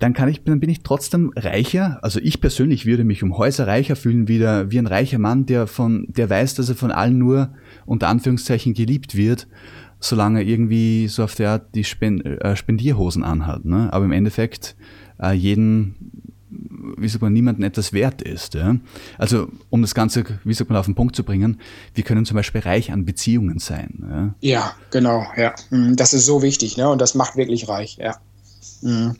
dann kann ich, dann bin ich trotzdem reicher. Also ich persönlich würde mich um Häuser reicher fühlen, wie, der, wie ein reicher Mann, der von, der weiß, dass er von allen nur unter Anführungszeichen geliebt wird, solange er irgendwie so auf der Art die Spend, äh, Spendierhosen anhat. Ne? Aber im Endeffekt äh, jeden wie sagt man, niemandem etwas wert ist. Ja? Also um das Ganze, wie sagt man, auf den Punkt zu bringen, wir können zum Beispiel reich an Beziehungen sein. Ja, ja genau, ja. Mhm, das ist so wichtig, ne? Und das macht wirklich reich, ja. Mhm.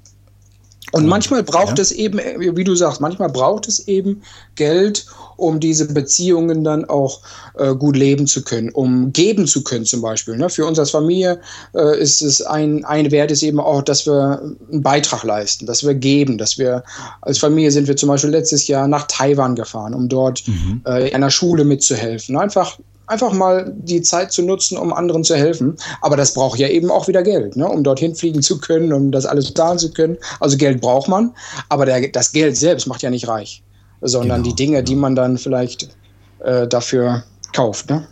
Und manchmal braucht ja. es eben, wie du sagst, manchmal braucht es eben Geld, um diese Beziehungen dann auch äh, gut leben zu können, um geben zu können zum Beispiel. Ne? Für uns als Familie äh, ist es ein, ein Wert ist eben auch, dass wir einen Beitrag leisten, dass wir geben, dass wir als Familie sind wir zum Beispiel letztes Jahr nach Taiwan gefahren, um dort mhm. äh, in einer Schule mitzuhelfen. Einfach einfach mal die Zeit zu nutzen, um anderen zu helfen. Aber das braucht ja eben auch wieder Geld, ne? um dorthin fliegen zu können, um das alles zahlen zu können. Also Geld braucht man, aber der, das Geld selbst macht ja nicht reich, sondern genau, die Dinge, genau. die man dann vielleicht äh, dafür kauft. Ne?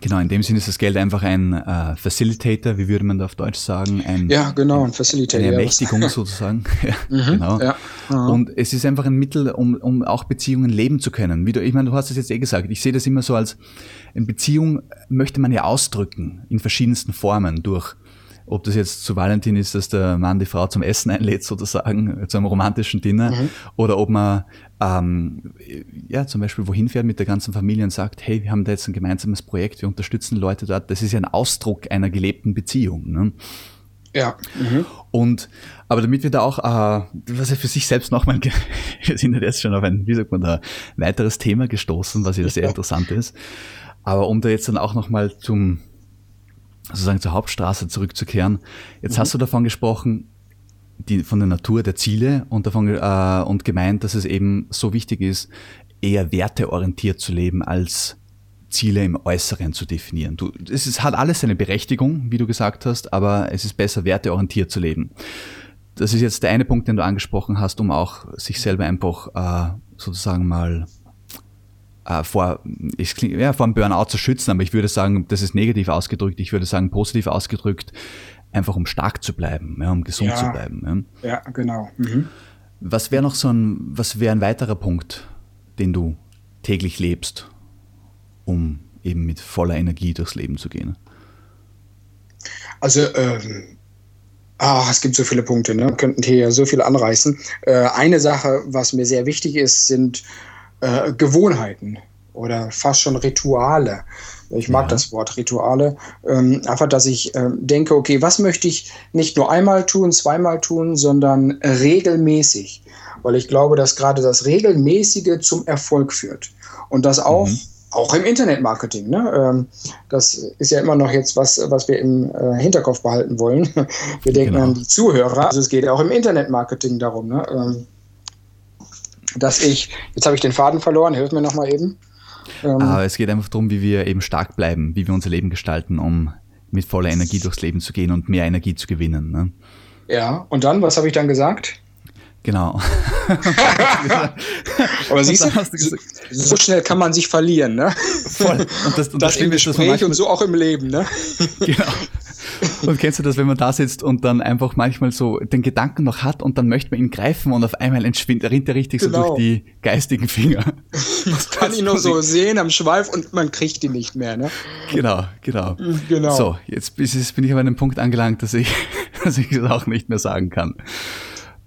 Genau, in dem Sinne ist das Geld einfach ein äh, Facilitator, wie würde man da auf Deutsch sagen? Ein, ja, genau, ein Facilitator. Eine Ermächtigung ja, sozusagen. ja, mhm, genau. Ja, Und es ist einfach ein Mittel, um, um auch Beziehungen leben zu können. Wie du, ich meine, du hast es jetzt eh gesagt. Ich sehe das immer so als, eine Beziehung möchte man ja ausdrücken in verschiedensten Formen durch ob das jetzt zu Valentin ist, dass der Mann die Frau zum Essen einlädt, sozusagen, zu einem romantischen Dinner, mhm. oder ob man ähm, ja zum Beispiel wohin fährt mit der ganzen Familie und sagt, hey, wir haben da jetzt ein gemeinsames Projekt, wir unterstützen Leute dort. Das ist ja ein Ausdruck einer gelebten Beziehung. Ne? Ja. Mhm. Und aber damit wir da auch, äh, was er für sich selbst nochmal, wir sind jetzt schon auf ein, wie sagt man da, weiteres Thema gestoßen, was ja sehr interessant ist. Aber um da jetzt dann auch nochmal zum sozusagen zur Hauptstraße zurückzukehren. Jetzt mhm. hast du davon gesprochen, die, von der Natur der Ziele und davon äh, und gemeint, dass es eben so wichtig ist, eher werteorientiert zu leben, als Ziele im Äußeren zu definieren. Du, es ist, hat alles seine Berechtigung, wie du gesagt hast, aber es ist besser, werteorientiert zu leben. Das ist jetzt der eine Punkt, den du angesprochen hast, um auch sich selber einfach äh, sozusagen mal äh, vor, ich, ja, vor einem Burnout zu schützen, aber ich würde sagen, das ist negativ ausgedrückt, ich würde sagen positiv ausgedrückt, einfach um stark zu bleiben, ja, um gesund ja, zu bleiben. Ja, ja genau. Mhm. Was wäre noch so ein, was wäre ein weiterer Punkt, den du täglich lebst, um eben mit voller Energie durchs Leben zu gehen? Also, ähm, ah, es gibt so viele Punkte, ne? Wir könnten hier so viel anreißen. Äh, eine Sache, was mir sehr wichtig ist, sind äh, Gewohnheiten oder fast schon Rituale. Ich mag ja. das Wort Rituale. Ähm, einfach, dass ich äh, denke, okay, was möchte ich nicht nur einmal tun, zweimal tun, sondern regelmäßig. Weil ich glaube, dass gerade das Regelmäßige zum Erfolg führt. Und das auch, mhm. auch im Internetmarketing. Ne? Ähm, das ist ja immer noch jetzt was, was wir im äh, Hinterkopf behalten wollen. Wir denken genau. an die Zuhörer. Also es geht auch im Internetmarketing darum. Ne? Dass ich, jetzt habe ich den Faden verloren, hilf mir nochmal eben. Ähm, Aber es geht einfach darum, wie wir eben stark bleiben, wie wir unser Leben gestalten, um mit voller Energie durchs Leben zu gehen und mehr Energie zu gewinnen. Ne? Ja, und dann, was habe ich dann gesagt? Genau. Aber siehst du, so, schnell kann man sich verlieren, ne? Voll. Und das, und das, das im Gespräch ist, und so auch im Leben, ne? Genau. Und kennst du das, wenn man da sitzt und dann einfach manchmal so den Gedanken noch hat und dann möchte man ihn greifen und auf einmal entschwindet, rinnt er richtig genau. so durch die geistigen Finger. Das kann ich nur so sehen am Schweif und man kriegt ihn nicht mehr, ne? Genau, genau. genau. So, jetzt bin ich aber an einem Punkt angelangt, dass ich, dass ich es auch nicht mehr sagen kann.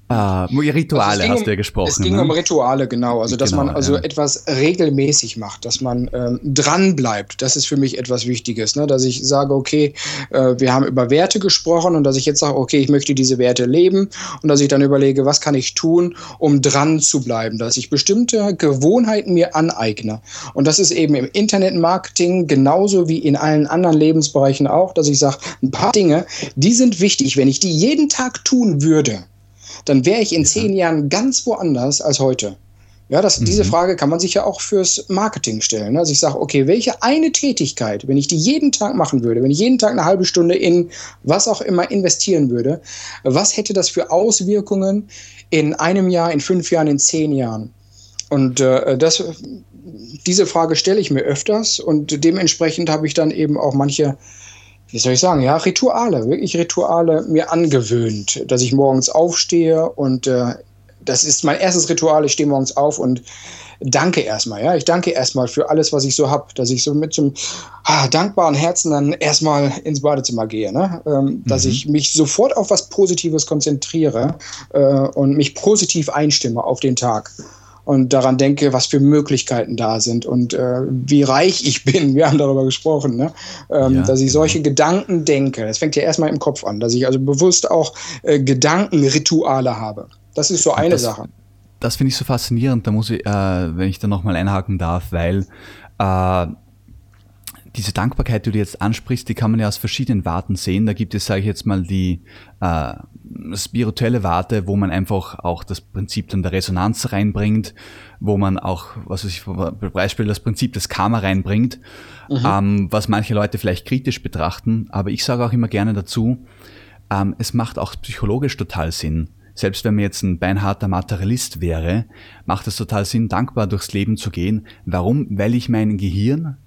Ah, Rituale also hast du ja gesprochen. Es ging ne? um Rituale, genau. Also, dass genau, man also ja. etwas regelmäßig macht, dass man ähm, dran bleibt. Das ist für mich etwas Wichtiges. Ne? Dass ich sage, okay, äh, wir haben über Werte gesprochen und dass ich jetzt sage, okay, ich möchte diese Werte leben und dass ich dann überlege, was kann ich tun, um dran zu bleiben. Dass ich bestimmte Gewohnheiten mir aneigne. Und das ist eben im Internetmarketing genauso wie in allen anderen Lebensbereichen auch, dass ich sage, ein paar Dinge, die sind wichtig. Wenn ich die jeden Tag tun würde, dann wäre ich in zehn Jahren ganz woanders als heute. Ja, das, mhm. diese Frage kann man sich ja auch fürs Marketing stellen. Also ich sage, okay, welche eine Tätigkeit, wenn ich die jeden Tag machen würde, wenn ich jeden Tag eine halbe Stunde in was auch immer investieren würde, was hätte das für Auswirkungen in einem Jahr, in fünf Jahren, in zehn Jahren? Und äh, das, diese Frage stelle ich mir öfters und dementsprechend habe ich dann eben auch manche wie soll ich sagen, ja, Rituale, wirklich Rituale mir angewöhnt, dass ich morgens aufstehe und äh, das ist mein erstes Ritual. Ich stehe morgens auf und danke erstmal. Ja, ich danke erstmal für alles, was ich so habe, dass ich so mit so einem ah, dankbaren Herzen dann erstmal ins Badezimmer gehe. Ne? Ähm, dass mhm. ich mich sofort auf was Positives konzentriere äh, und mich positiv einstimme auf den Tag und daran denke, was für Möglichkeiten da sind und äh, wie reich ich bin. Wir haben darüber gesprochen, ne? ähm, ja, dass ich genau. solche Gedanken denke. Das fängt ja erstmal im Kopf an, dass ich also bewusst auch äh, Gedankenrituale habe. Das ist so eine das, Sache. Das finde ich so faszinierend. Da muss ich, äh, wenn ich da nochmal einhaken darf, weil äh, diese Dankbarkeit, die du jetzt ansprichst, die kann man ja aus verschiedenen Warten sehen. Da gibt es, sage ich jetzt mal, die äh, spirituelle Warte, wo man einfach auch das Prinzip dann der Resonanz reinbringt, wo man auch, was weiß ich, Beispiel das Prinzip des Karma reinbringt, mhm. ähm, was manche Leute vielleicht kritisch betrachten. Aber ich sage auch immer gerne dazu, ähm, es macht auch psychologisch total Sinn. Selbst wenn man jetzt ein beinharter Materialist wäre, macht es total Sinn, dankbar durchs Leben zu gehen. Warum? Weil ich mein Gehirn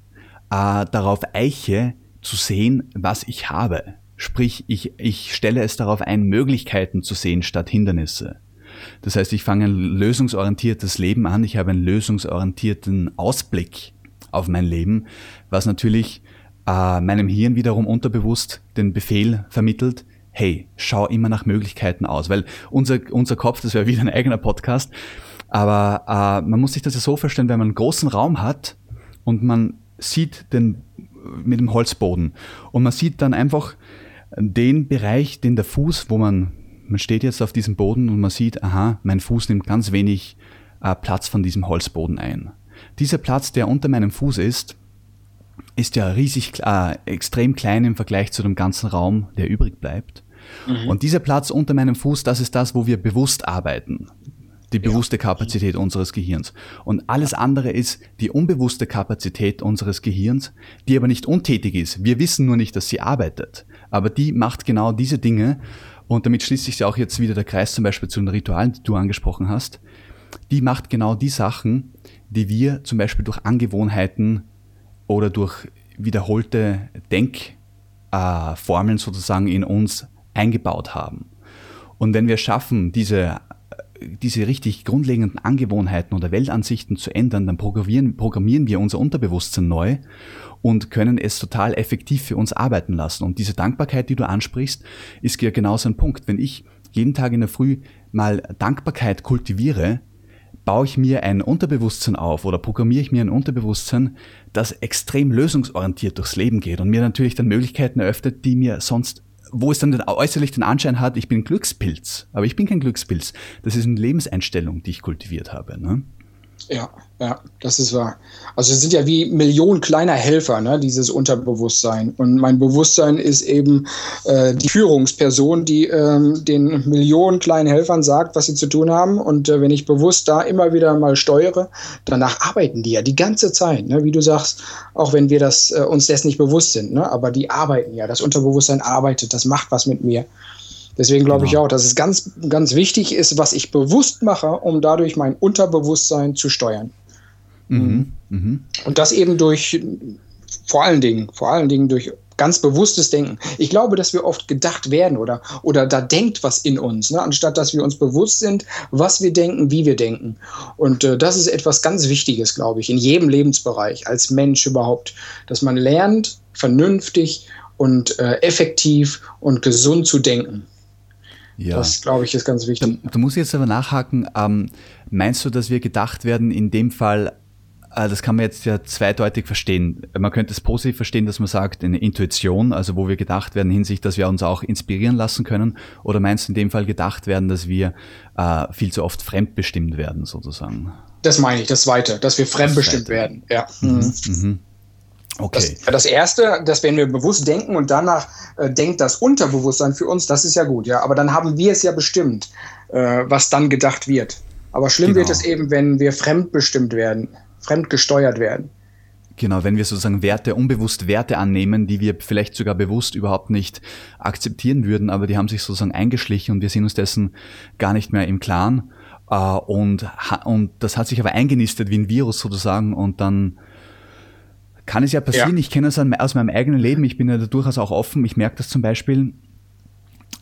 äh, darauf eiche, zu sehen, was ich habe. Sprich, ich, ich stelle es darauf ein, Möglichkeiten zu sehen statt Hindernisse. Das heißt, ich fange ein lösungsorientiertes Leben an, ich habe einen lösungsorientierten Ausblick auf mein Leben, was natürlich äh, meinem Hirn wiederum unterbewusst den Befehl vermittelt, hey, schau immer nach Möglichkeiten aus, weil unser, unser Kopf, das wäre wieder ein eigener Podcast, aber äh, man muss sich das ja so vorstellen, wenn man einen großen Raum hat und man sieht den mit dem Holzboden und man sieht dann einfach den Bereich, den der Fuß, wo man man steht jetzt auf diesem Boden und man sieht, aha, mein Fuß nimmt ganz wenig äh, Platz von diesem Holzboden ein. Dieser Platz, der unter meinem Fuß ist, ist ja riesig, äh, extrem klein im Vergleich zu dem ganzen Raum, der übrig bleibt. Mhm. Und dieser Platz unter meinem Fuß, das ist das, wo wir bewusst arbeiten die bewusste Kapazität unseres Gehirns. Und alles andere ist die unbewusste Kapazität unseres Gehirns, die aber nicht untätig ist. Wir wissen nur nicht, dass sie arbeitet. Aber die macht genau diese Dinge. Und damit schließt sich ja auch jetzt wieder der Kreis zum Beispiel zu den Ritualen, die du angesprochen hast. Die macht genau die Sachen, die wir zum Beispiel durch Angewohnheiten oder durch wiederholte Denkformeln sozusagen in uns eingebaut haben. Und wenn wir schaffen, diese diese richtig grundlegenden Angewohnheiten oder Weltansichten zu ändern, dann programmieren, programmieren wir unser Unterbewusstsein neu und können es total effektiv für uns arbeiten lassen. Und diese Dankbarkeit, die du ansprichst, ist ja genau so ein Punkt. Wenn ich jeden Tag in der Früh mal Dankbarkeit kultiviere, baue ich mir ein Unterbewusstsein auf oder programmiere ich mir ein Unterbewusstsein, das extrem lösungsorientiert durchs Leben geht und mir natürlich dann Möglichkeiten eröffnet, die mir sonst wo es dann äußerlich den Anschein hat, ich bin Glückspilz. Aber ich bin kein Glückspilz. Das ist eine Lebenseinstellung, die ich kultiviert habe. Ne? Ja, ja, das ist wahr. Also es sind ja wie Millionen kleiner Helfer, ne, dieses Unterbewusstsein. Und mein Bewusstsein ist eben äh, die Führungsperson, die ähm, den Millionen kleinen Helfern sagt, was sie zu tun haben. Und äh, wenn ich bewusst da immer wieder mal steuere, danach arbeiten die ja die ganze Zeit. Ne? Wie du sagst, auch wenn wir das äh, uns dessen nicht bewusst sind. Ne? Aber die arbeiten ja. Das Unterbewusstsein arbeitet, das macht was mit mir. Deswegen glaube genau. ich auch, dass es ganz, ganz wichtig ist, was ich bewusst mache, um dadurch mein Unterbewusstsein zu steuern. Mhm. Mhm. Und das eben durch, vor allen Dingen, vor allen Dingen durch ganz bewusstes Denken. Ich glaube, dass wir oft gedacht werden oder, oder da denkt was in uns, ne? anstatt dass wir uns bewusst sind, was wir denken, wie wir denken. Und äh, das ist etwas ganz Wichtiges, glaube ich, in jedem Lebensbereich, als Mensch überhaupt, dass man lernt, vernünftig und äh, effektiv und gesund zu denken. Ja. Das, glaube ich, ist ganz wichtig. Du, du musst jetzt aber nachhaken, ähm, meinst du, dass wir gedacht werden, in dem Fall, äh, das kann man jetzt ja zweideutig verstehen. Man könnte es positiv verstehen, dass man sagt, eine Intuition, also wo wir gedacht werden hinsichtlich, dass wir uns auch inspirieren lassen können, oder meinst du in dem Fall gedacht werden, dass wir äh, viel zu oft fremdbestimmt werden, sozusagen? Das meine ich, das Zweite, dass wir fremdbestimmt werden, ja. Mhm. Mhm. Okay. Das, das, erste, dass wenn wir bewusst denken und danach äh, denkt das Unterbewusstsein für uns, das ist ja gut, ja. Aber dann haben wir es ja bestimmt, äh, was dann gedacht wird. Aber schlimm genau. wird es eben, wenn wir fremdbestimmt werden, fremdgesteuert werden. Genau, wenn wir sozusagen Werte, unbewusst Werte annehmen, die wir vielleicht sogar bewusst überhaupt nicht akzeptieren würden, aber die haben sich sozusagen eingeschlichen und wir sind uns dessen gar nicht mehr im Klaren. Äh, und, und das hat sich aber eingenistet wie ein Virus sozusagen und dann kann es ja passieren. Ja. Ich kenne das aus meinem eigenen Leben. Ich bin ja da durchaus auch offen. Ich merke das zum Beispiel.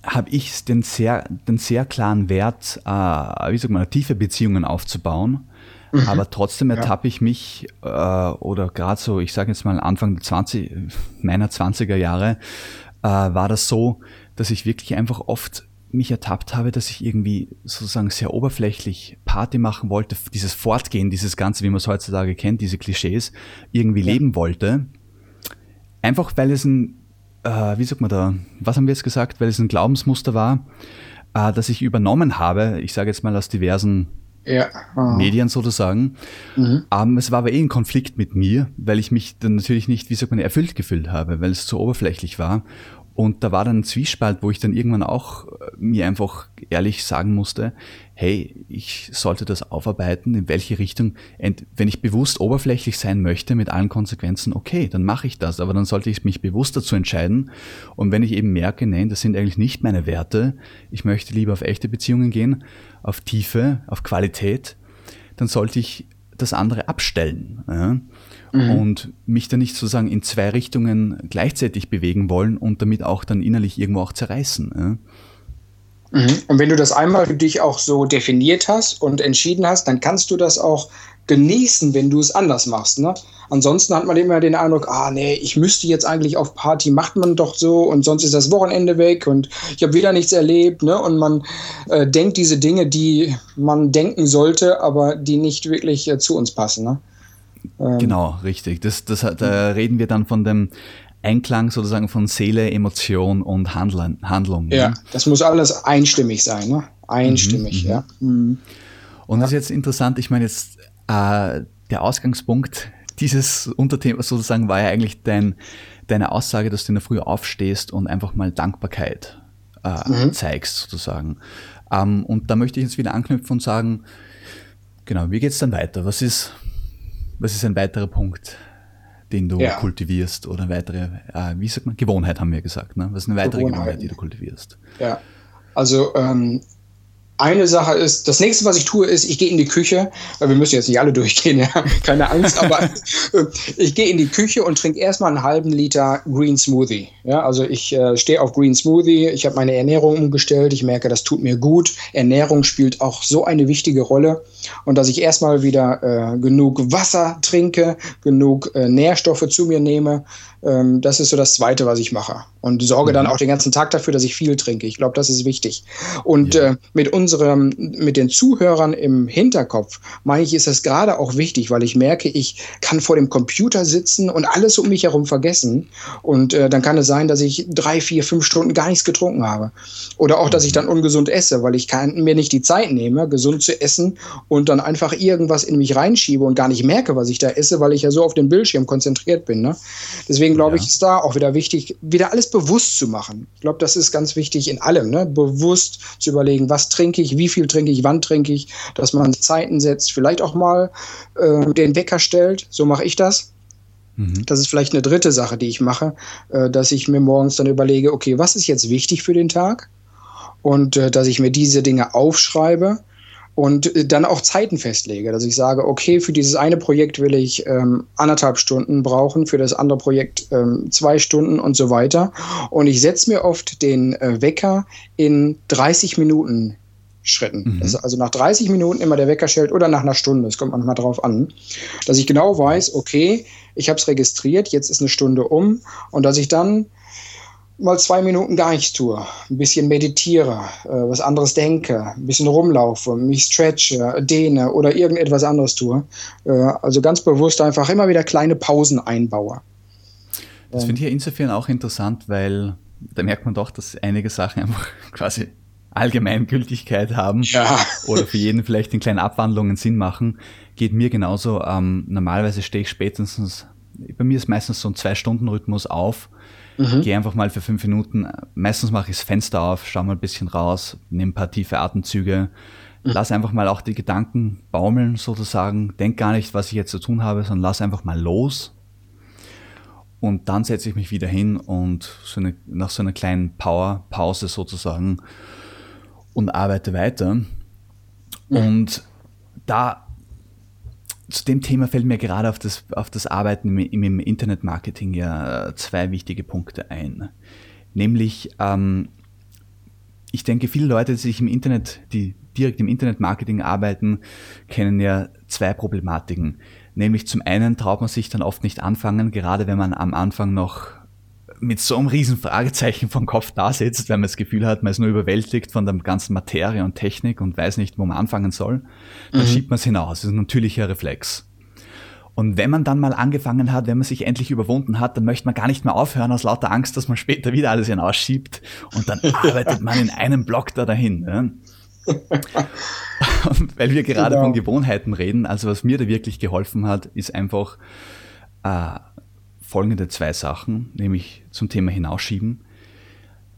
habe ich den sehr, den sehr klaren Wert, äh, wie sagt man, tiefe Beziehungen aufzubauen. Mhm. Aber trotzdem ertappe ja. ich mich, äh, oder gerade so, ich sage jetzt mal Anfang der 20, meiner 20er Jahre, äh, war das so, dass ich wirklich einfach oft mich ertappt habe, dass ich irgendwie sozusagen sehr oberflächlich Party machen wollte, dieses Fortgehen, dieses Ganze, wie man es heutzutage kennt, diese Klischees, irgendwie ja. leben wollte. Einfach weil es ein, äh, wie sagt man da, was haben wir jetzt gesagt, weil es ein Glaubensmuster war, äh, das ich übernommen habe, ich sage jetzt mal aus diversen ja. oh. Medien sozusagen. Mhm. Ähm, es war aber eh ein Konflikt mit mir, weil ich mich dann natürlich nicht, wie sagt man, erfüllt gefühlt habe, weil es zu oberflächlich war. Und da war dann ein Zwiespalt, wo ich dann irgendwann auch äh, mir einfach ehrlich sagen musste, hey, ich sollte das aufarbeiten, in welche Richtung. Wenn ich bewusst oberflächlich sein möchte mit allen Konsequenzen, okay, dann mache ich das, aber dann sollte ich mich bewusst dazu entscheiden. Und wenn ich eben merke, nein, das sind eigentlich nicht meine Werte, ich möchte lieber auf echte Beziehungen gehen, auf Tiefe, auf Qualität, dann sollte ich das andere abstellen. Ja? mhm. und mich dann nicht sozusagen in zwei Richtungen gleichzeitig bewegen wollen und damit auch dann innerlich irgendwo auch zerreißen. Ja? Mhm. Und wenn du das einmal für dich auch so definiert hast und entschieden hast, dann kannst du das auch genießen, wenn du es anders machst. Ne? Ansonsten hat man immer den Eindruck, ah nee, ich müsste jetzt eigentlich auf Party, macht man doch so und sonst ist das Wochenende weg und ich habe wieder nichts erlebt. Ne? Und man äh, denkt diese Dinge, die man denken sollte, aber die nicht wirklich äh, zu uns passen. Ne? Ähm, genau, richtig. Das, das, da reden wir dann von dem Einklang sozusagen von Seele, Emotion und Handlung. Handlung ja, ne? das muss alles einstimmig sein, ne? Einstimmig, mhm, ja. Mhm. Und das ist jetzt interessant, ich meine jetzt, äh, der Ausgangspunkt dieses Unterthemas sozusagen war ja eigentlich dein, deine Aussage, dass du in der Früh aufstehst und einfach mal Dankbarkeit äh, mhm. zeigst sozusagen. Ähm, und da möchte ich jetzt wieder anknüpfen und sagen, genau, wie geht es dann weiter? Was ist, was ist ein weiterer Punkt, den du ja. kultivierst oder weitere, äh, wie sagt man, Gewohnheit haben wir gesagt, ne? Was ist eine weitere Gewohnheit, die du kultivierst? Ja, also ähm, eine Sache ist, das nächste, was ich tue, ist, ich gehe in die Küche, weil wir müssen jetzt nicht alle durchgehen, ja, keine Angst, aber äh, ich gehe in die Küche und trinke erstmal einen halben Liter Green Smoothie. Ja, also ich äh, stehe auf Green Smoothie, ich habe meine Ernährung umgestellt, ich merke, das tut mir gut. Ernährung spielt auch so eine wichtige Rolle und dass ich erstmal wieder äh, genug Wasser trinke, genug äh, Nährstoffe zu mir nehme, ähm, das ist so das Zweite, was ich mache. Und sorge mhm. dann auch den ganzen Tag dafür, dass ich viel trinke. Ich glaube, das ist wichtig. Und ja. äh, mit unserem, mit den Zuhörern im Hinterkopf, meine ich, ist das gerade auch wichtig, weil ich merke, ich kann vor dem Computer sitzen und alles um mich herum vergessen. Und äh, dann kann es sein, dass ich drei, vier, fünf Stunden gar nichts getrunken habe. Oder auch, dass ich mhm. dann ungesund esse, weil ich kann, mir nicht die Zeit nehme, gesund zu essen und dann einfach irgendwas in mich reinschiebe und gar nicht merke, was ich da esse, weil ich ja so auf den Bildschirm konzentriert bin. Ne? Deswegen Deswegen glaube ja. ich, ist da auch wieder wichtig, wieder alles bewusst zu machen. Ich glaube, das ist ganz wichtig in allem, ne? bewusst zu überlegen, was trinke ich, wie viel trinke ich, wann trinke ich, dass man Zeiten setzt, vielleicht auch mal äh, den Wecker stellt. So mache ich das. Mhm. Das ist vielleicht eine dritte Sache, die ich mache, äh, dass ich mir morgens dann überlege, okay, was ist jetzt wichtig für den Tag? Und äh, dass ich mir diese Dinge aufschreibe und äh, dann auch Zeiten festlege, dass ich sage, okay, für dieses eine Projekt will ich ähm, anderthalb Stunden brauchen, für das andere Projekt ähm, zwei Stunden und so weiter. Und ich setze mir oft den äh, Wecker in 30 Minuten Schritten. Mhm. also nach 30 Minuten immer der Wecker stellt oder nach einer Stunde, es kommt manchmal drauf an, dass ich genau weiß, okay, ich habe es registriert, jetzt ist eine Stunde um und dass ich dann mal zwei Minuten gar nichts tue, ein bisschen meditiere, äh, was anderes denke, ein bisschen rumlaufe, mich stretche, dehne oder irgendetwas anderes tue. Äh, also ganz bewusst einfach immer wieder kleine Pausen einbaue. Das finde ich ja insofern auch interessant, weil da merkt man doch, dass einige Sachen einfach quasi Allgemeingültigkeit haben ja. oder für jeden vielleicht in kleinen Abwandlungen Sinn machen. Geht mir genauso. Ähm, normalerweise stehe ich spätestens, bei mir ist meistens so ein Zwei-Stunden-Rhythmus auf Mhm. Gehe einfach mal für fünf Minuten, meistens mache ich das Fenster auf, schaue mal ein bisschen raus, nehme ein paar tiefe Atemzüge, mhm. lass einfach mal auch die Gedanken baumeln sozusagen, denk gar nicht, was ich jetzt zu tun habe, sondern lass einfach mal los. Und dann setze ich mich wieder hin und so eine, nach so einer kleinen Power, Pause sozusagen und arbeite weiter. Mhm. Und da zu dem Thema fällt mir gerade auf das, auf das Arbeiten im, im Internetmarketing ja zwei wichtige Punkte ein. Nämlich, ähm, ich denke, viele Leute, die sich im Internet, die direkt im Internetmarketing arbeiten, kennen ja zwei Problematiken. Nämlich zum einen traut man sich dann oft nicht anfangen, gerade wenn man am Anfang noch mit so einem riesen Fragezeichen vom Kopf da sitzt, weil man das Gefühl hat, man ist nur überwältigt von der ganzen Materie und Technik und weiß nicht, wo man anfangen soll, dann mhm. schiebt man es hinaus. Das ist ein natürlicher Reflex. Und wenn man dann mal angefangen hat, wenn man sich endlich überwunden hat, dann möchte man gar nicht mehr aufhören aus lauter Angst, dass man später wieder alles hinausschiebt und dann arbeitet man in einem Block da dahin. Ja. Weil wir gerade genau. von Gewohnheiten reden, also was mir da wirklich geholfen hat, ist einfach äh, folgende zwei Sachen, nämlich zum Thema Hinausschieben.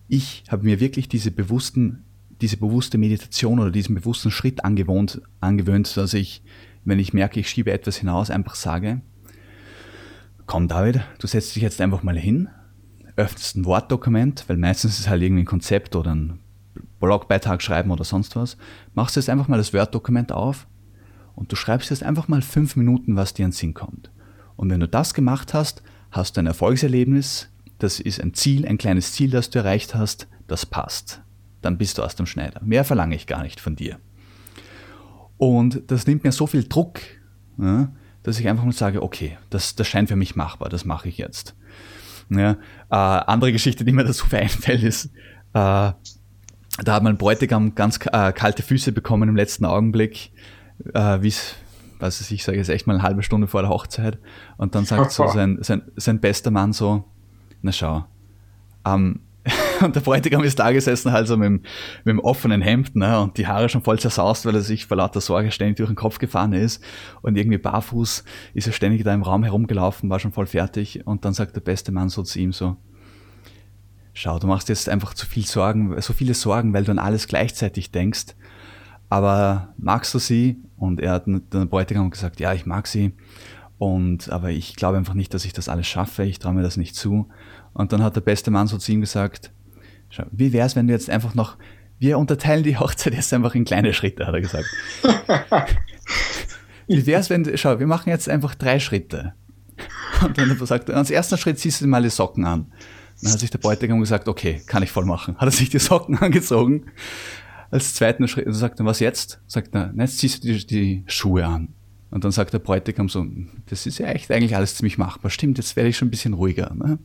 Ich habe mir wirklich diese bewussten, diese bewusste Meditation oder diesen bewussten Schritt angewohnt, angewöhnt, dass ich wenn ich merke, ich schiebe etwas hinaus, einfach sage, komm David, du setzt dich jetzt einfach mal hin, öffnest ein Wortdokument, weil meistens ist es halt irgendwie ein Konzept oder ein Blogbeitrag schreiben oder sonst was, machst jetzt einfach mal das Word-Dokument auf und du schreibst jetzt einfach mal fünf Minuten, was dir in den Sinn kommt. Und wenn du das gemacht hast, hast du ein Erfolgserlebnis, das ist ein Ziel, ein kleines Ziel, das du erreicht hast, das passt. Dann bist du aus dem Schneider. Mehr verlange ich gar nicht von dir. Und das nimmt mir so viel Druck, dass ich einfach mal sage, okay, das, das scheint für mich machbar, das mache ich jetzt. Ja, äh, andere Geschichte, die mir dazu einfällt, ist, äh, da hat mein Bräutigam ganz äh, kalte Füße bekommen im letzten Augenblick, äh, wie es, was ich sage jetzt echt mal eine halbe Stunde vor der Hochzeit. Und dann sagt so sein, sein, sein bester Mann so, na schau, am Und der Bräutigam ist da gesessen, halt so mit, dem, mit dem offenen Hemd, ne, und die Haare schon voll zersaust, weil er sich vor lauter Sorge ständig durch den Kopf gefahren ist. Und irgendwie barfuß ist er ständig da im Raum herumgelaufen, war schon voll fertig. Und dann sagt der beste Mann so zu ihm so, schau, du machst jetzt einfach zu viel Sorgen, so viele Sorgen, weil du an alles gleichzeitig denkst. Aber magst du sie? Und er hat der Bräutigam gesagt, ja, ich mag sie. Und, aber ich glaube einfach nicht, dass ich das alles schaffe. Ich traue mir das nicht zu. Und dann hat der beste Mann so zu ihm gesagt, schau, wie wäre es, wenn du jetzt einfach noch, wir unterteilen die Hochzeit jetzt einfach in kleine Schritte, hat er gesagt. wie wäre es, wenn, schau, wir machen jetzt einfach drei Schritte. Und dann hat er gesagt, als ersten Schritt ziehst du dir mal die Socken an. Dann hat sich der Bräutigam gesagt, okay, kann ich voll machen. Hat er sich die Socken angezogen. Als zweiten Schritt, und sagt er, was jetzt? Sagt er, jetzt ziehst du die, die Schuhe an. Und dann sagt der Bräutigam so, das ist ja echt eigentlich alles ziemlich machbar. Stimmt, jetzt werde ich schon ein bisschen ruhiger. Ne?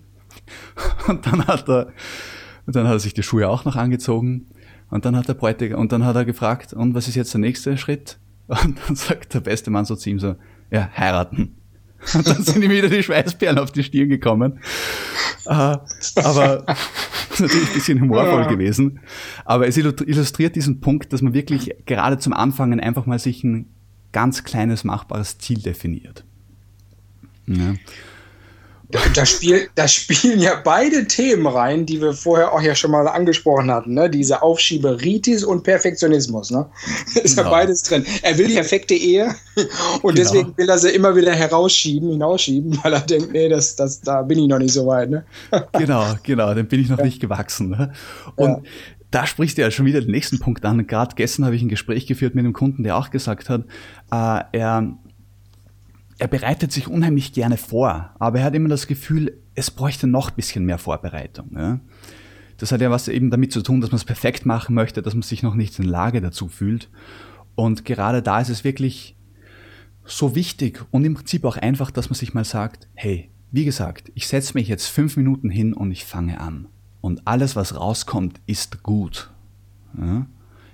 Und dann hat er, dann hat er sich die Schuhe auch noch angezogen. Und dann hat der Bräutigam, und dann hat er gefragt, und was ist jetzt der nächste Schritt? Und dann sagt der beste Mann so zu ihm so, ja, heiraten. Und dann sind ihm wieder die Schweißperlen auf die Stirn gekommen. Uh, aber natürlich ein bisschen humorvoll ja. gewesen. Aber es illustriert diesen Punkt, dass man wirklich gerade zum Anfangen einfach mal sich ein ganz kleines machbares Ziel definiert. Ja. Da, da, spiel, da spielen ja beide Themen rein, die wir vorher auch ja schon mal angesprochen hatten. Ne? Diese Aufschieberitis und Perfektionismus. Ne? Ist genau. ja beides drin. Er will die perfekte Ehe und genau. deswegen will er sie immer wieder herausschieben, hinausschieben, weil er denkt, nee, das, das, da bin ich noch nicht so weit. Ne? genau, genau, dann bin ich noch ja. nicht gewachsen. Ne? Und ja. da sprichst du ja schon wieder den nächsten Punkt an. Gerade gestern habe ich ein Gespräch geführt mit einem Kunden, der auch gesagt hat, äh, er er bereitet sich unheimlich gerne vor, aber er hat immer das Gefühl, es bräuchte noch ein bisschen mehr Vorbereitung. Ja? Das hat ja was eben damit zu tun, dass man es perfekt machen möchte, dass man sich noch nicht in Lage dazu fühlt. Und gerade da ist es wirklich so wichtig und im Prinzip auch einfach, dass man sich mal sagt, hey, wie gesagt, ich setze mich jetzt fünf Minuten hin und ich fange an. Und alles, was rauskommt, ist gut. Ja?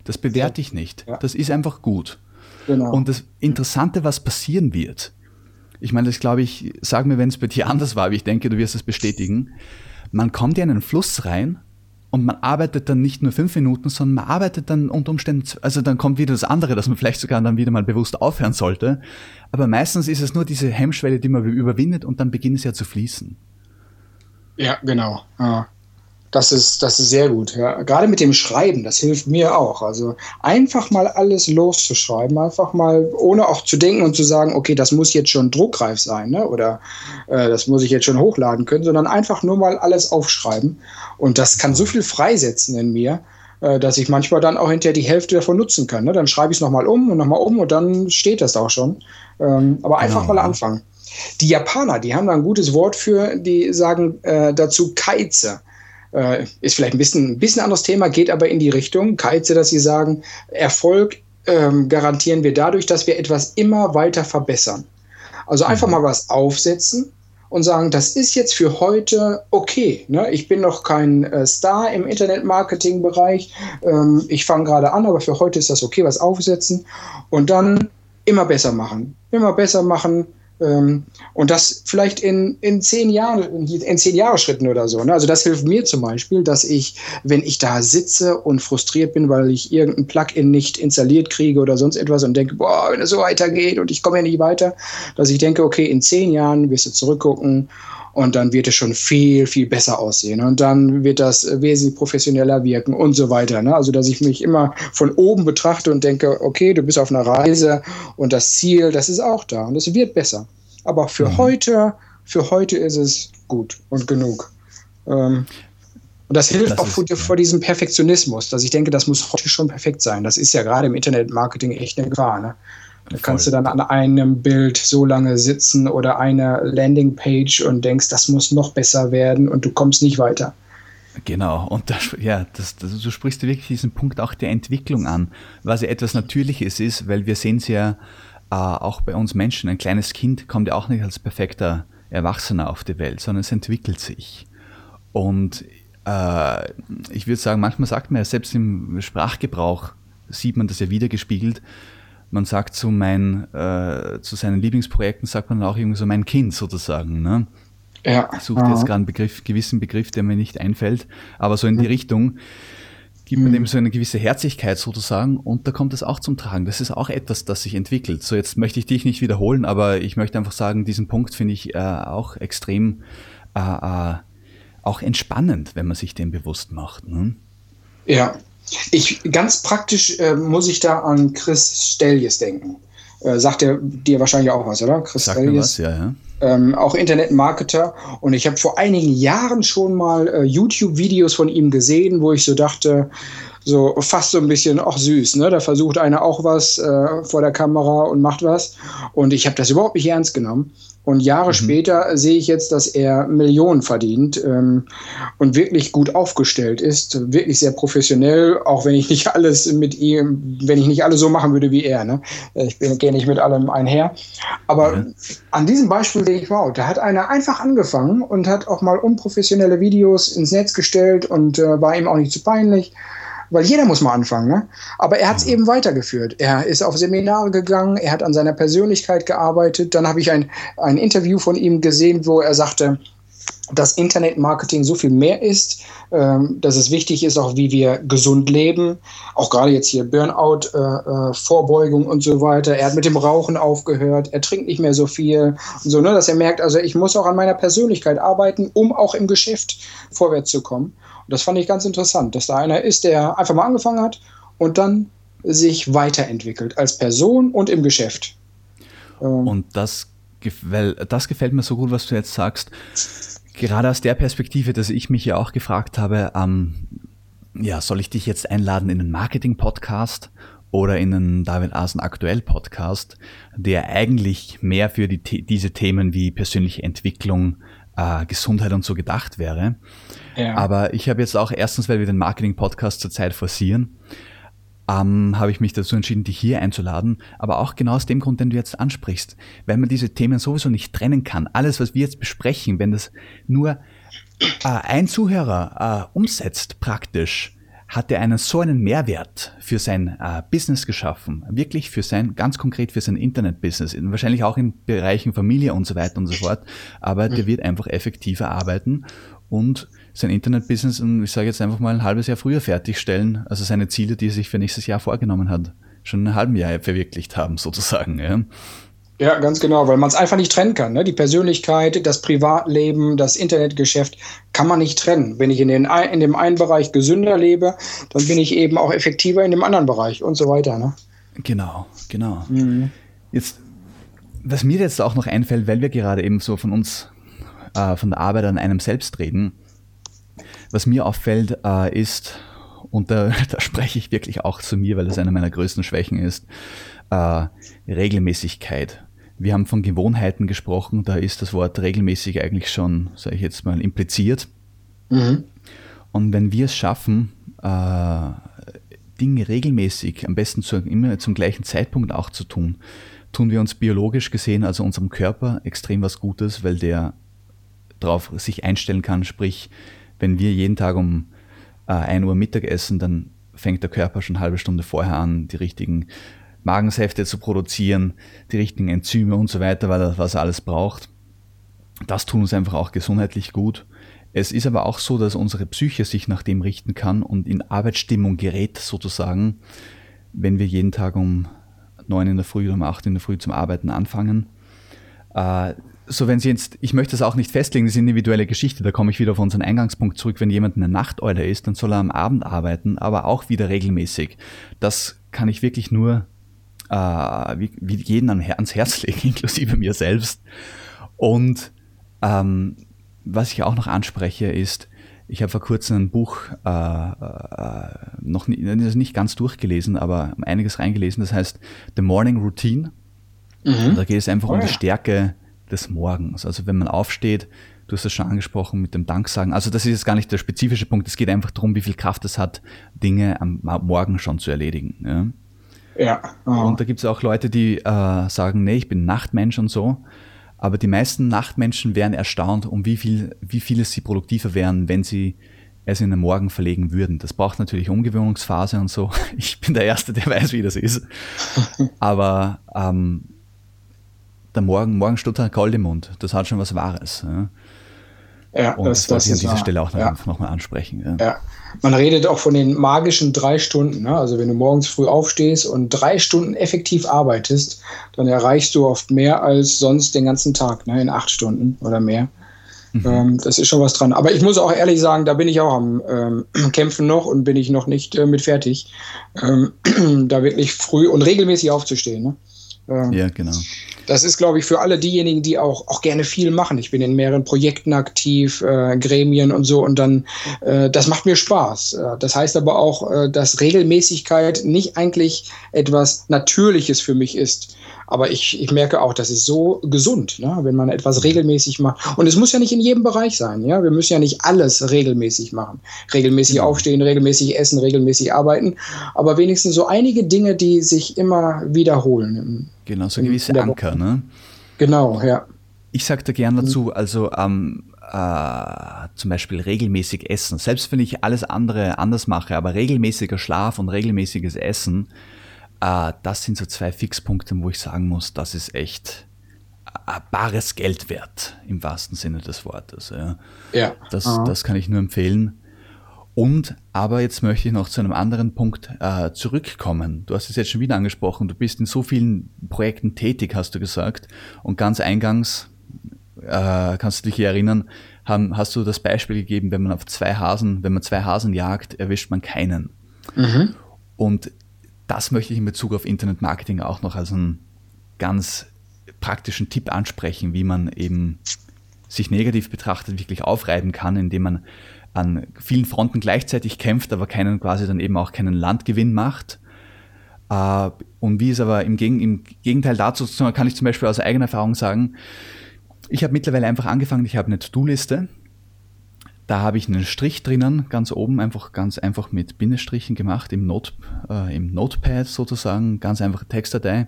Das bewerte ich nicht. Das ist einfach gut. Genau. Und das Interessante, was passieren wird, ich meine, das glaube ich, sag mir, wenn es bei dir anders war, aber ich denke, du wirst es bestätigen. Man kommt in einen Fluss rein und man arbeitet dann nicht nur fünf Minuten, sondern man arbeitet dann unter Umständen, also dann kommt wieder das andere, dass man vielleicht sogar dann wieder mal bewusst aufhören sollte. Aber meistens ist es nur diese Hemmschwelle, die man überwindet und dann beginnt es ja zu fließen. Ja, genau. Ja. Das ist, das ist sehr gut. Ja. Gerade mit dem Schreiben, das hilft mir auch. Also einfach mal alles loszuschreiben, einfach mal, ohne auch zu denken und zu sagen, okay, das muss jetzt schon druckreif sein, ne? oder äh, das muss ich jetzt schon hochladen können, sondern einfach nur mal alles aufschreiben. Und das kann so viel freisetzen in mir, äh, dass ich manchmal dann auch hinterher die Hälfte davon nutzen kann. Ne? Dann schreibe ich es nochmal um und nochmal um und dann steht das auch schon. Ähm, aber einfach genau. mal anfangen. Die Japaner, die haben da ein gutes Wort für, die sagen äh, dazu Keize. Äh, ist vielleicht ein bisschen, ein bisschen anderes Thema, geht aber in die Richtung, Keize, dass Sie sagen, Erfolg ähm, garantieren wir dadurch, dass wir etwas immer weiter verbessern. Also einfach mhm. mal was aufsetzen und sagen, das ist jetzt für heute okay. Ne? Ich bin noch kein äh, Star im Internet-Marketing-Bereich. Ähm, ich fange gerade an, aber für heute ist das okay, was aufsetzen und dann immer besser machen. Immer besser machen, und das vielleicht in, in zehn Jahren, in zehn Jahre Schritten oder so. Ne? Also das hilft mir zum Beispiel, dass ich, wenn ich da sitze und frustriert bin, weil ich irgendein Plugin nicht installiert kriege oder sonst etwas und denke, boah, wenn es so weitergeht und ich komme ja nicht weiter, dass ich denke, okay, in zehn Jahren wirst du zurückgucken und dann wird es schon viel, viel besser aussehen und dann wird das wesentlich professioneller wirken und so weiter. Ne? Also, dass ich mich immer von oben betrachte und denke, okay, du bist auf einer Reise und das Ziel, das ist auch da und es wird besser. Aber für mhm. heute, für heute ist es gut und genug. Ähm, und das hilft das auch vor, vor, diesem Perfektionismus, dass ich denke, das muss heute schon perfekt sein. Das ist ja gerade im Internetmarketing echt eine Gefahr. Ne? Da kannst du dann an einem Bild so lange sitzen oder eine Landingpage und denkst, das muss noch besser werden und du kommst nicht weiter. Genau, und das, ja, das, das, du sprichst wirklich diesen Punkt auch der Entwicklung an, was ja etwas Natürliches ist, weil wir sehen es ja äh, auch bei uns Menschen. Ein kleines Kind kommt ja auch nicht als perfekter Erwachsener auf die Welt, sondern es entwickelt sich. Und äh, ich würde sagen, manchmal sagt man ja, selbst im Sprachgebrauch sieht man das ja wiedergespiegelt, man sagt zu, mein, äh, zu seinen Lieblingsprojekten, sagt man auch irgendwie so mein Kind sozusagen. Ne? Ja. Ich suche jetzt gerade einen Begriff, gewissen Begriff, der mir nicht einfällt, aber so in die mhm. Richtung gibt man mhm. dem so eine gewisse Herzlichkeit sozusagen und da kommt es auch zum Tragen. Das ist auch etwas, das sich entwickelt. So, jetzt möchte ich dich nicht wiederholen, aber ich möchte einfach sagen, diesen Punkt finde ich äh, auch extrem äh, äh, auch entspannend, wenn man sich dem bewusst macht. Ne? Ja, ich, ganz praktisch äh, muss ich da an Chris Stellies denken. Äh, sagt er dir wahrscheinlich auch was, oder? Chris Sagt Stellies. Was, ja, ja. Ähm, auch Internetmarketer. Und ich habe vor einigen Jahren schon mal äh, YouTube-Videos von ihm gesehen, wo ich so dachte, so fast so ein bisschen auch süß. Ne? Da versucht einer auch was äh, vor der Kamera und macht was. Und ich habe das überhaupt nicht ernst genommen. Und Jahre mhm. später sehe ich jetzt, dass er Millionen verdient ähm, und wirklich gut aufgestellt ist, wirklich sehr professionell, auch wenn ich nicht alles mit ihm, wenn ich nicht alles so machen würde wie er. Ne? Ich gehe nicht mit allem einher. Aber mhm. an diesem Beispiel sehe ich, wow, da hat einer einfach angefangen und hat auch mal unprofessionelle Videos ins Netz gestellt und äh, war ihm auch nicht zu peinlich weil jeder muss mal anfangen. Ne? Aber er hat es mhm. eben weitergeführt. Er ist auf Seminare gegangen, er hat an seiner Persönlichkeit gearbeitet. Dann habe ich ein, ein Interview von ihm gesehen, wo er sagte, dass Internetmarketing so viel mehr ist, ähm, dass es wichtig ist, auch wie wir gesund leben, auch gerade jetzt hier Burnout, äh, äh, Vorbeugung und so weiter. Er hat mit dem Rauchen aufgehört, er trinkt nicht mehr so viel und so, ne, dass er merkt, also ich muss auch an meiner Persönlichkeit arbeiten, um auch im Geschäft vorwärts zu kommen. Das fand ich ganz interessant, dass da einer ist, der einfach mal angefangen hat und dann sich weiterentwickelt als Person und im Geschäft. Ähm, und das, weil das gefällt mir so gut, was du jetzt sagst. Gerade aus der Perspektive, dass ich mich ja auch gefragt habe, ähm, ja, soll ich dich jetzt einladen in einen Marketing-Podcast oder in einen David Asen aktuell Podcast, der eigentlich mehr für die, diese Themen wie persönliche Entwicklung, äh, Gesundheit und so gedacht wäre. Ja. Aber ich habe jetzt auch erstens, weil wir den Marketing-Podcast zurzeit forcieren, ähm, habe ich mich dazu entschieden, dich hier einzuladen. Aber auch genau aus dem Grund, den du jetzt ansprichst, weil man diese Themen sowieso nicht trennen kann. Alles, was wir jetzt besprechen, wenn das nur äh, ein Zuhörer äh, umsetzt praktisch, hat er einen so einen Mehrwert für sein äh, Business geschaffen, wirklich für sein, ganz konkret für sein Internet-Business, wahrscheinlich auch in Bereichen Familie und so weiter und so fort, aber der mhm. wird einfach effektiver arbeiten und sein Internet-Business, ich sage jetzt einfach mal ein halbes Jahr früher fertigstellen, also seine Ziele, die er sich für nächstes Jahr vorgenommen hat, schon in einem halben Jahr verwirklicht haben, sozusagen. Ja. Ja, ganz genau, weil man es einfach nicht trennen kann. Ne? Die Persönlichkeit, das Privatleben, das Internetgeschäft kann man nicht trennen. Wenn ich in, den, in dem einen Bereich gesünder lebe, dann bin ich eben auch effektiver in dem anderen Bereich und so weiter. Ne? Genau, genau. Mhm. Jetzt, was mir jetzt auch noch einfällt, weil wir gerade eben so von uns, äh, von der Arbeit an einem selbst reden, was mir auffällt, äh, ist, und da, da spreche ich wirklich auch zu mir, weil das eine meiner größten Schwächen ist, äh, Regelmäßigkeit. Wir haben von Gewohnheiten gesprochen, da ist das Wort regelmäßig eigentlich schon, sage ich jetzt mal, impliziert. Mhm. Und wenn wir es schaffen, äh, Dinge regelmäßig, am besten zu, immer zum gleichen Zeitpunkt auch zu tun, tun wir uns biologisch gesehen, also unserem Körper, extrem was Gutes, weil der darauf sich einstellen kann. Sprich, wenn wir jeden Tag um äh, 1 Uhr Mittag essen, dann fängt der Körper schon eine halbe Stunde vorher an, die richtigen Magensäfte zu produzieren, die richtigen Enzyme und so weiter, weil er was alles braucht. Das tut uns einfach auch gesundheitlich gut. Es ist aber auch so, dass unsere Psyche sich nach dem richten kann und in Arbeitsstimmung gerät sozusagen, wenn wir jeden Tag um neun in der Früh oder um acht in der Früh zum Arbeiten anfangen. Äh, so wenn Sie jetzt, ich möchte das auch nicht festlegen, das ist individuelle Geschichte, da komme ich wieder auf unseren Eingangspunkt zurück, wenn jemand eine Nachteule ist, dann soll er am Abend arbeiten, aber auch wieder regelmäßig. Das kann ich wirklich nur äh, wie, wie jeden ans Herz legen, inklusive mir selbst. Und ähm, was ich auch noch anspreche, ist, ich habe vor kurzem ein Buch äh, äh, noch nicht, nicht ganz durchgelesen, aber einiges reingelesen. Das heißt The Morning Routine. Mhm. da geht es einfach oh, um die Stärke des Morgens. Also wenn man aufsteht, du hast es schon angesprochen mit dem Danksagen. Also das ist jetzt gar nicht der spezifische Punkt. Es geht einfach darum, wie viel Kraft es hat, Dinge am Morgen schon zu erledigen. Ja. Ja. Oh. Und da gibt es auch Leute, die äh, sagen, nee, ich bin Nachtmensch und so. Aber die meisten Nachtmenschen wären erstaunt, um wie viel, wie viele sie produktiver wären, wenn sie es in den Morgen verlegen würden. Das braucht natürlich Umgewöhnungsphase und so. Ich bin der Erste, der weiß, wie das ist. Aber ähm, der Morgen, morgen steht ein Gold im Mund. Das hat schon was Wahres. Ja. Ja, und das, das wollte ich an dieser Stelle auch noch, ja. noch mal ansprechen. Ja. ja. Man redet auch von den magischen drei Stunden. Ne? Also wenn du morgens früh aufstehst und drei Stunden effektiv arbeitest, dann erreichst du oft mehr als sonst den ganzen Tag, ne? in acht Stunden oder mehr. Mhm. Ähm, das ist schon was dran. Aber ich muss auch ehrlich sagen, da bin ich auch am ähm, Kämpfen noch und bin ich noch nicht äh, mit fertig, ähm, da wirklich früh und regelmäßig aufzustehen. Ne? Ähm, ja, genau. Das ist, glaube ich, für alle diejenigen, die auch, auch gerne viel machen. Ich bin in mehreren Projekten aktiv, äh, Gremien und so, und dann, äh, das macht mir Spaß. Äh, das heißt aber auch, äh, dass Regelmäßigkeit nicht eigentlich etwas Natürliches für mich ist. Aber ich, ich merke auch, das ist so gesund, ne? wenn man etwas regelmäßig macht. Und es muss ja nicht in jedem Bereich sein. Ja? Wir müssen ja nicht alles regelmäßig machen. Regelmäßig ja. aufstehen, regelmäßig essen, regelmäßig arbeiten. Aber wenigstens so einige Dinge, die sich immer wiederholen. Im, genau, so gewisse Anker. Ne? Genau, ja. Ich sage da gern dazu, also ähm, äh, zum Beispiel regelmäßig essen. Selbst wenn ich alles andere anders mache, aber regelmäßiger Schlaf und regelmäßiges Essen äh, das sind so zwei Fixpunkte, wo ich sagen muss, das ist echt äh, bares Geld wert, im wahrsten Sinne des Wortes. Ja. ja. Das, das kann ich nur empfehlen. Und, aber jetzt möchte ich noch zu einem anderen Punkt äh, zurückkommen. Du hast es jetzt schon wieder angesprochen, du bist in so vielen Projekten tätig, hast du gesagt. Und ganz eingangs, äh, kannst du dich erinnern, haben, hast du das Beispiel gegeben, wenn man auf zwei Hasen, wenn man zwei Hasen jagt, erwischt man keinen. Mhm. Und das möchte ich in Bezug auf Internetmarketing auch noch als einen ganz praktischen Tipp ansprechen, wie man eben sich negativ betrachtet wirklich aufreiben kann, indem man an vielen Fronten gleichzeitig kämpft, aber keinen quasi dann eben auch keinen Landgewinn macht. Äh, und wie es aber im, Gegenteil dazu kann ich zum Beispiel aus eigener Erfahrung sagen, ich habe mittlerweile einfach angefangen, ich habe eine To-Do-Liste da habe ich einen Strich drinnen, ganz oben, einfach ganz einfach mit Bindestrichen gemacht, im, Not, äh, im Notepad sozusagen, ganz einfache Textdatei.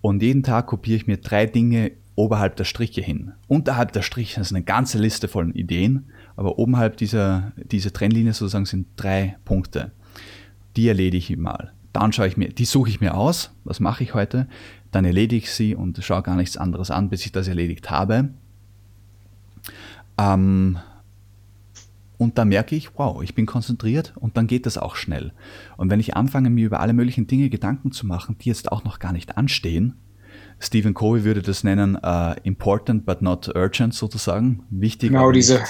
Und jeden Tag kopiere ich mir drei Dinge oberhalb der Striche hin. Unterhalb der Striche ist eine ganze Liste von Ideen, aber oberhalb dieser, dieser Trennlinie sozusagen sind drei Punkte. Die erledige ich mal. Dann schaue ich mir, die suche ich mir aus, was mache ich heute, dann erledige ich sie und schaue gar nichts anderes an, bis ich das erledigt habe. Ähm, und da merke ich, wow, ich bin konzentriert und dann geht das auch schnell. Und wenn ich anfange, mir über alle möglichen Dinge Gedanken zu machen, die jetzt auch noch gar nicht anstehen, Stephen Covey würde das nennen uh, important but not urgent sozusagen, wichtig. Genau, diese,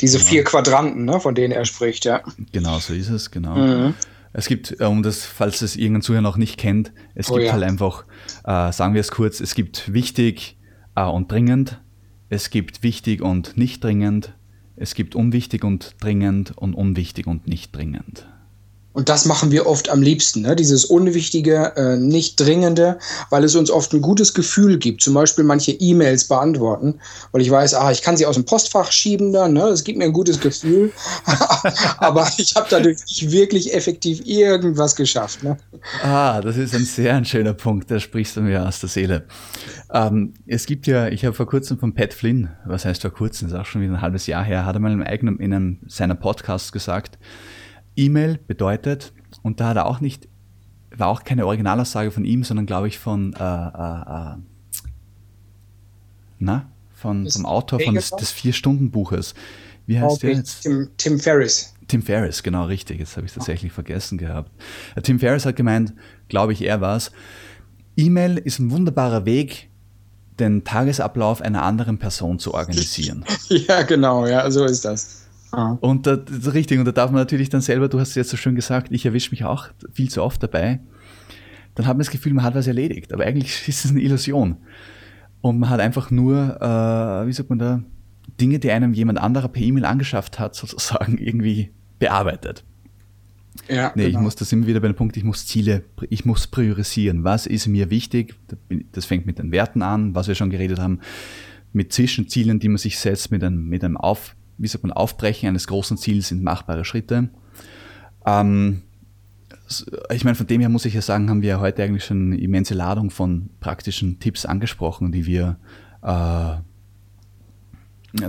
diese genau. vier Quadranten, ne, von denen er spricht, ja. Genau, so ist es, genau. Mhm. Es gibt, äh, um das, falls es irgendein Zuhörer noch nicht kennt, es oh, gibt ja. halt einfach, äh, sagen wir es kurz, es gibt wichtig äh, und dringend, es gibt wichtig und nicht dringend, es gibt unwichtig und dringend und unwichtig und nicht dringend. Und das machen wir oft am liebsten, ne? dieses Unwichtige, äh, nicht Dringende, weil es uns oft ein gutes Gefühl gibt. Zum Beispiel manche E-Mails beantworten, weil ich weiß, ah, ich kann sie aus dem Postfach schieben dann, ne? es gibt mir ein gutes Gefühl, aber ich habe dadurch nicht wirklich effektiv irgendwas geschafft. Ne? Ah, das ist ein sehr ein schöner Punkt, da sprichst du mir aus der Seele. Ähm, es gibt ja, ich habe vor kurzem von Pat Flynn, was heißt vor kurzem, das ist auch schon wieder ein halbes Jahr her, hat er mal in einem, in einem seiner Podcasts gesagt, E-Mail bedeutet, und da hat er auch nicht, war auch keine Originalaussage von ihm, sondern glaube ich von, äh, äh, äh, na, von, vom Autor von des, des Vier-Stunden-Buches. Wie heißt okay. der jetzt? Tim, Tim Ferriss. Tim Ferriss, genau richtig. Jetzt habe ich tatsächlich vergessen gehabt. Äh, Tim Ferriss hat gemeint, glaube ich, er war es. E-Mail ist ein wunderbarer Weg, den Tagesablauf einer anderen Person zu organisieren. ja, genau, ja, so ist das. Ah. Und da, das ist richtig, und da darf man natürlich dann selber, du hast es jetzt so schön gesagt, ich erwische mich auch viel zu oft dabei. Dann hat man das Gefühl, man hat was erledigt, aber eigentlich ist es eine Illusion. Und man hat einfach nur, äh, wie sagt man da, Dinge, die einem jemand anderer per E-Mail angeschafft hat, sozusagen irgendwie bearbeitet. Ja, nee, genau. ich muss, da sind wir wieder bei dem Punkt, ich muss Ziele, ich muss priorisieren. Was ist mir wichtig? Das fängt mit den Werten an, was wir schon geredet haben, mit Zwischenzielen, die man sich setzt, mit einem, mit einem Auf, wie sagt man, Aufbrechen eines großen Ziels sind machbare Schritte. Ähm, ich meine, von dem her muss ich ja sagen, haben wir ja heute eigentlich schon eine immense Ladung von praktischen Tipps angesprochen, die wir äh,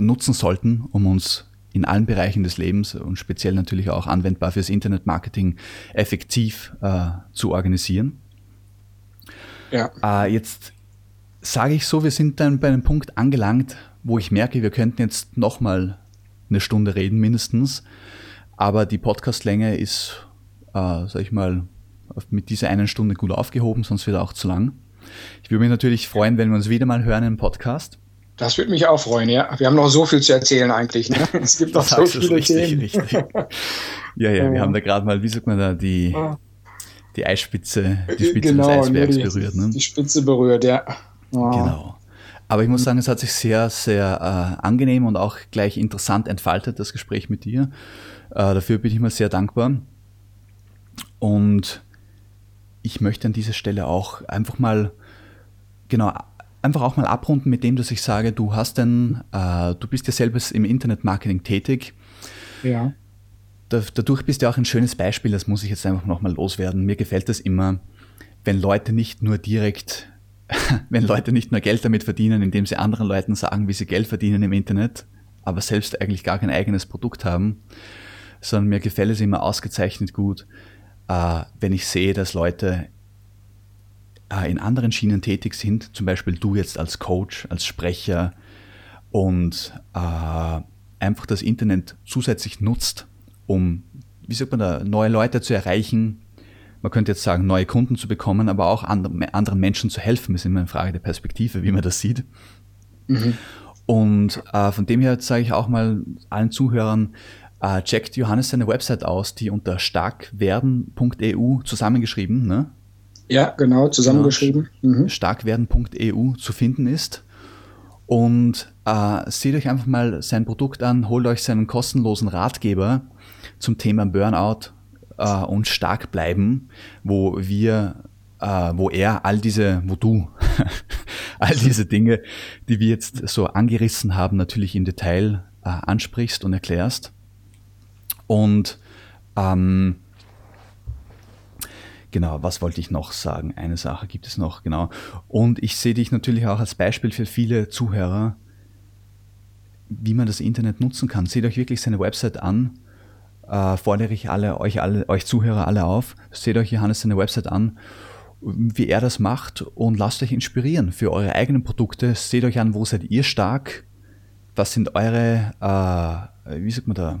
nutzen sollten, um uns in allen Bereichen des Lebens und speziell natürlich auch anwendbar fürs Internetmarketing effektiv äh, zu organisieren. Ja. Äh, jetzt sage ich so, wir sind dann bei einem Punkt angelangt, wo ich merke, wir könnten jetzt nochmal eine Stunde reden mindestens. Aber die Podcastlänge ist, äh, sag ich mal, mit dieser einen Stunde gut aufgehoben, sonst wird er auch zu lang. Ich würde mich natürlich freuen, wenn wir uns wieder mal hören im Podcast. Das würde mich auch freuen, ja. Wir haben noch so viel zu erzählen eigentlich. Ne? Es gibt noch so viele richtig, Themen. Richtig. Ja, ja, wir haben da gerade mal, wie sagt man da, die, die Eisspitze, die Spitze genau, des Eisbergs die, berührt. Ne? Die Spitze berührt, ja. Oh. Genau. Aber ich muss sagen, es hat sich sehr, sehr äh, angenehm und auch gleich interessant entfaltet, das Gespräch mit dir. Äh, dafür bin ich mir sehr dankbar. Und ich möchte an dieser Stelle auch einfach mal, genau, einfach auch mal abrunden mit dem, dass ich sage, du hast denn, äh, du bist ja selbst im Internetmarketing tätig. Ja. dadurch bist du auch ein schönes Beispiel, das muss ich jetzt einfach nochmal loswerden. Mir gefällt das immer, wenn Leute nicht nur direkt wenn Leute nicht nur Geld damit verdienen, indem sie anderen Leuten sagen, wie sie Geld verdienen im Internet, aber selbst eigentlich gar kein eigenes Produkt haben, sondern mir gefällt es immer ausgezeichnet gut, äh, wenn ich sehe, dass Leute äh, in anderen Schienen tätig sind, zum Beispiel du jetzt als Coach, als Sprecher und äh, einfach das Internet zusätzlich nutzt, um, wie sagt man da, neue Leute zu erreichen, man könnte jetzt sagen, neue Kunden zu bekommen, aber auch anderen Menschen zu helfen, ist immer eine Frage der Perspektive, wie man das sieht. Mhm. Und äh, von dem her sage ich auch mal allen Zuhörern, äh, checkt Johannes seine Website aus, die unter starkwerden.eu zusammengeschrieben, ne? Ja, genau, zusammengeschrieben. Genau, mhm. Starkwerden.eu zu finden ist. Und äh, seht euch einfach mal sein Produkt an, holt euch seinen kostenlosen Ratgeber zum Thema Burnout äh, und stark bleiben, wo wir, äh, wo er all diese, wo du all diese Dinge, die wir jetzt so angerissen haben, natürlich im Detail äh, ansprichst und erklärst. Und ähm, Genau, was wollte ich noch sagen? Eine Sache gibt es noch, genau. Und ich sehe dich natürlich auch als Beispiel für viele Zuhörer, wie man das Internet nutzen kann. Seht euch wirklich seine Website an äh, fordere ich alle, euch alle, euch Zuhörer alle auf, seht euch Johannes seine Website an, wie er das macht und lasst euch inspirieren für eure eigenen Produkte. Seht euch an, wo seid ihr stark, was sind eure, äh, wie sagt man da,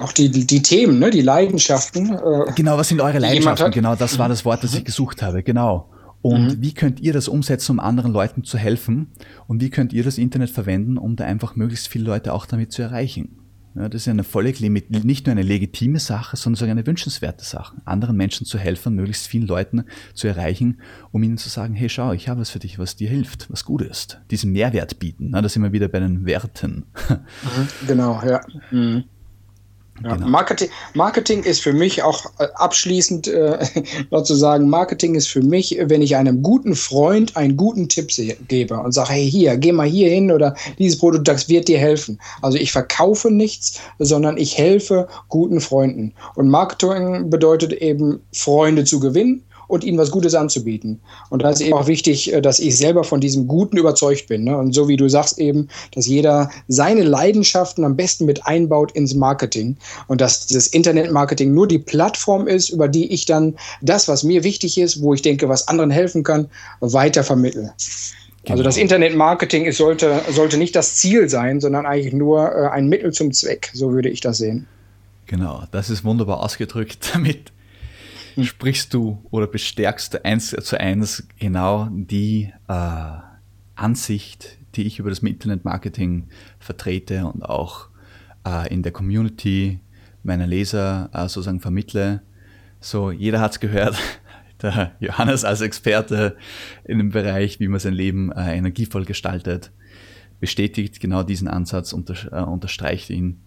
auch die, die, Themen, ne? die Leidenschaften. Äh, genau, was sind eure Leidenschaften? Genau, das war das Wort, das ich gesucht habe. Genau. Und mhm. wie könnt ihr das umsetzen, um anderen Leuten zu helfen? Und wie könnt ihr das Internet verwenden, um da einfach möglichst viele Leute auch damit zu erreichen? Ja, das ist eine völlig nicht nur eine legitime Sache, sondern sogar eine wünschenswerte Sache, anderen Menschen zu helfen, möglichst vielen Leuten zu erreichen, um ihnen zu sagen, hey, schau, ich habe was für dich, was dir hilft, was gut ist. Diesen Mehrwert bieten. Na, da sind wir wieder bei den Werten. Mhm, genau, ja. Mhm. Ja, genau. Marketing, Marketing ist für mich auch äh, abschließend äh, noch zu sagen, Marketing ist für mich, wenn ich einem guten Freund einen guten Tipp gebe und sage, hey, hier, geh mal hier hin oder dieses Produkt, das wird dir helfen. Also ich verkaufe nichts, sondern ich helfe guten Freunden. Und Marketing bedeutet eben, Freunde zu gewinnen und ihnen was Gutes anzubieten. Und da ist eben auch wichtig, äh, dass ich selber von diesem Guten überzeugt bin. Ne? Und so wie du sagst eben, dass jeder seine Leidenschaften am besten mit einbaut ins Marketing und dass das Internetmarketing nur die Plattform ist, über die ich dann das, was mir wichtig ist, wo ich denke, was anderen helfen kann, weiter vermittle. Genau. Also das Internetmarketing sollte, sollte nicht das Ziel sein, sondern eigentlich nur äh, ein Mittel zum Zweck. So würde ich das sehen. Genau, das ist wunderbar ausgedrückt. Damit sprichst du oder bestärkst eins zu eins genau die äh, Ansicht, die ich über das Internetmarketing vertrete und auch äh, in der Community meiner Leser äh, sozusagen vermittle. So, jeder hat es gehört. Der Johannes als Experte in dem Bereich, wie man sein Leben äh, energievoll gestaltet, bestätigt genau diesen Ansatz, unter, äh, unterstreicht ihn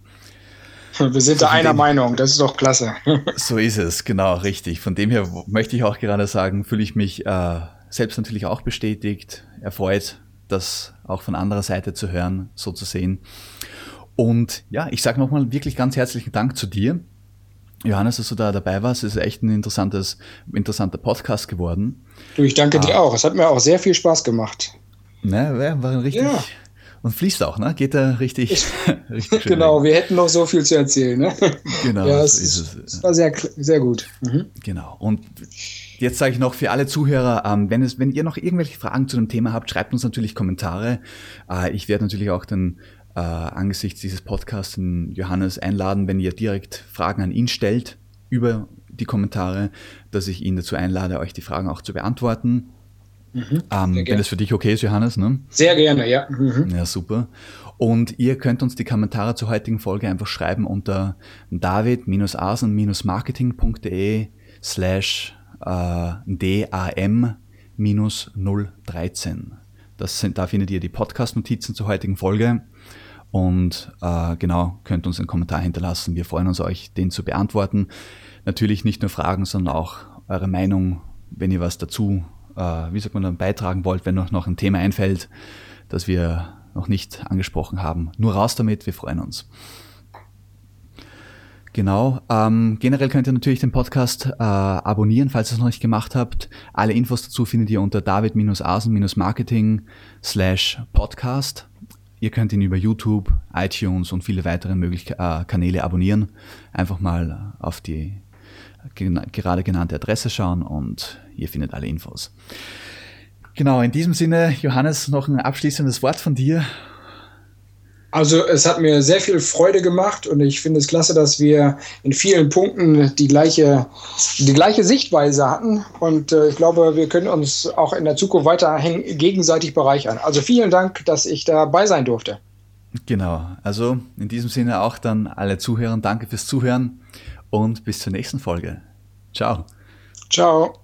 wir sind da einer Meinung, das ist doch klasse. so ist es, genau, richtig. Von dem her möchte ich auch gerade sagen, fühle ich mich äh, selbst natürlich auch bestätigt, erfreut, das auch von anderer Seite zu hören, so zu sehen. Und ja, ich sage nochmal wirklich ganz herzlichen Dank zu dir. Johannes, dass du da dabei warst, es ist echt ein interessantes, interessanter Podcast geworden. Du, ich danke ah. dir auch. Es hat mir auch sehr viel Spaß gemacht. Ne, war ein richtig, ja. Und fließt auch, ne? Geht da richtig, richtig schön Genau, weg. wir hätten noch so viel zu erzählen, ne? Genau, ja, so ist es. Es war sehr, sehr gut. Mhm. Genau. Und jetzt sage ich noch für alle Zuhörer, ähm, wenn, es, wenn ihr noch irgendwelche Fragen zu dem Thema habt, schreibt uns natürlich Kommentare. Äh, ich werde natürlich auch dann äh, angesichts dieses Podcasts den Johannes einladen, wenn ihr direkt Fragen an ihn stellt über die Kommentare, dass ich ihn dazu einlade, euch die Fragen auch zu beantworten. Mhm, ähm, wenn es für dich okay ist, Johannes, ne? Sehr gerne, ja. Mhm. Ja, super. Und ihr könnt uns die Kommentare zur heutigen Folge einfach schreiben unter david-asen-marketing.de slash äh, dam-013. Das sind, da findet ihr die Podcast-Notizen zur heutigen Folge. Und äh, genau, könnt uns einen Kommentar hinterlassen. Wir freuen uns, euch den zu beantworten. Natürlich nicht nur Fragen, sondern auch eure Meinung, wenn ihr was dazu wie sagt man dann, beitragen wollt, wenn euch noch ein Thema einfällt, das wir noch nicht angesprochen haben. Nur raus damit, wir freuen uns. Genau. Ähm, generell könnt ihr natürlich den Podcast äh, abonnieren, falls ihr es noch nicht gemacht habt. Alle Infos dazu findet ihr unter david-asen-marketing slash podcast. Ihr könnt ihn über YouTube, iTunes und viele weitere Möglich äh, Kanäle abonnieren. Einfach mal auf die gerade genannte Adresse schauen und ihr findet alle Infos. Genau, in diesem Sinne, Johannes, noch ein abschließendes Wort von dir. Also es hat mir sehr viel Freude gemacht und ich finde es klasse, dass wir in vielen Punkten die gleiche, die gleiche Sichtweise hatten und äh, ich glaube, wir können uns auch in der Zukunft weiterhin gegenseitig bereichern. Also vielen Dank, dass ich dabei sein durfte. Genau, also in diesem Sinne auch dann alle Zuhörer, danke fürs Zuhören und bis zur nächsten Folge. Ciao. Ciao.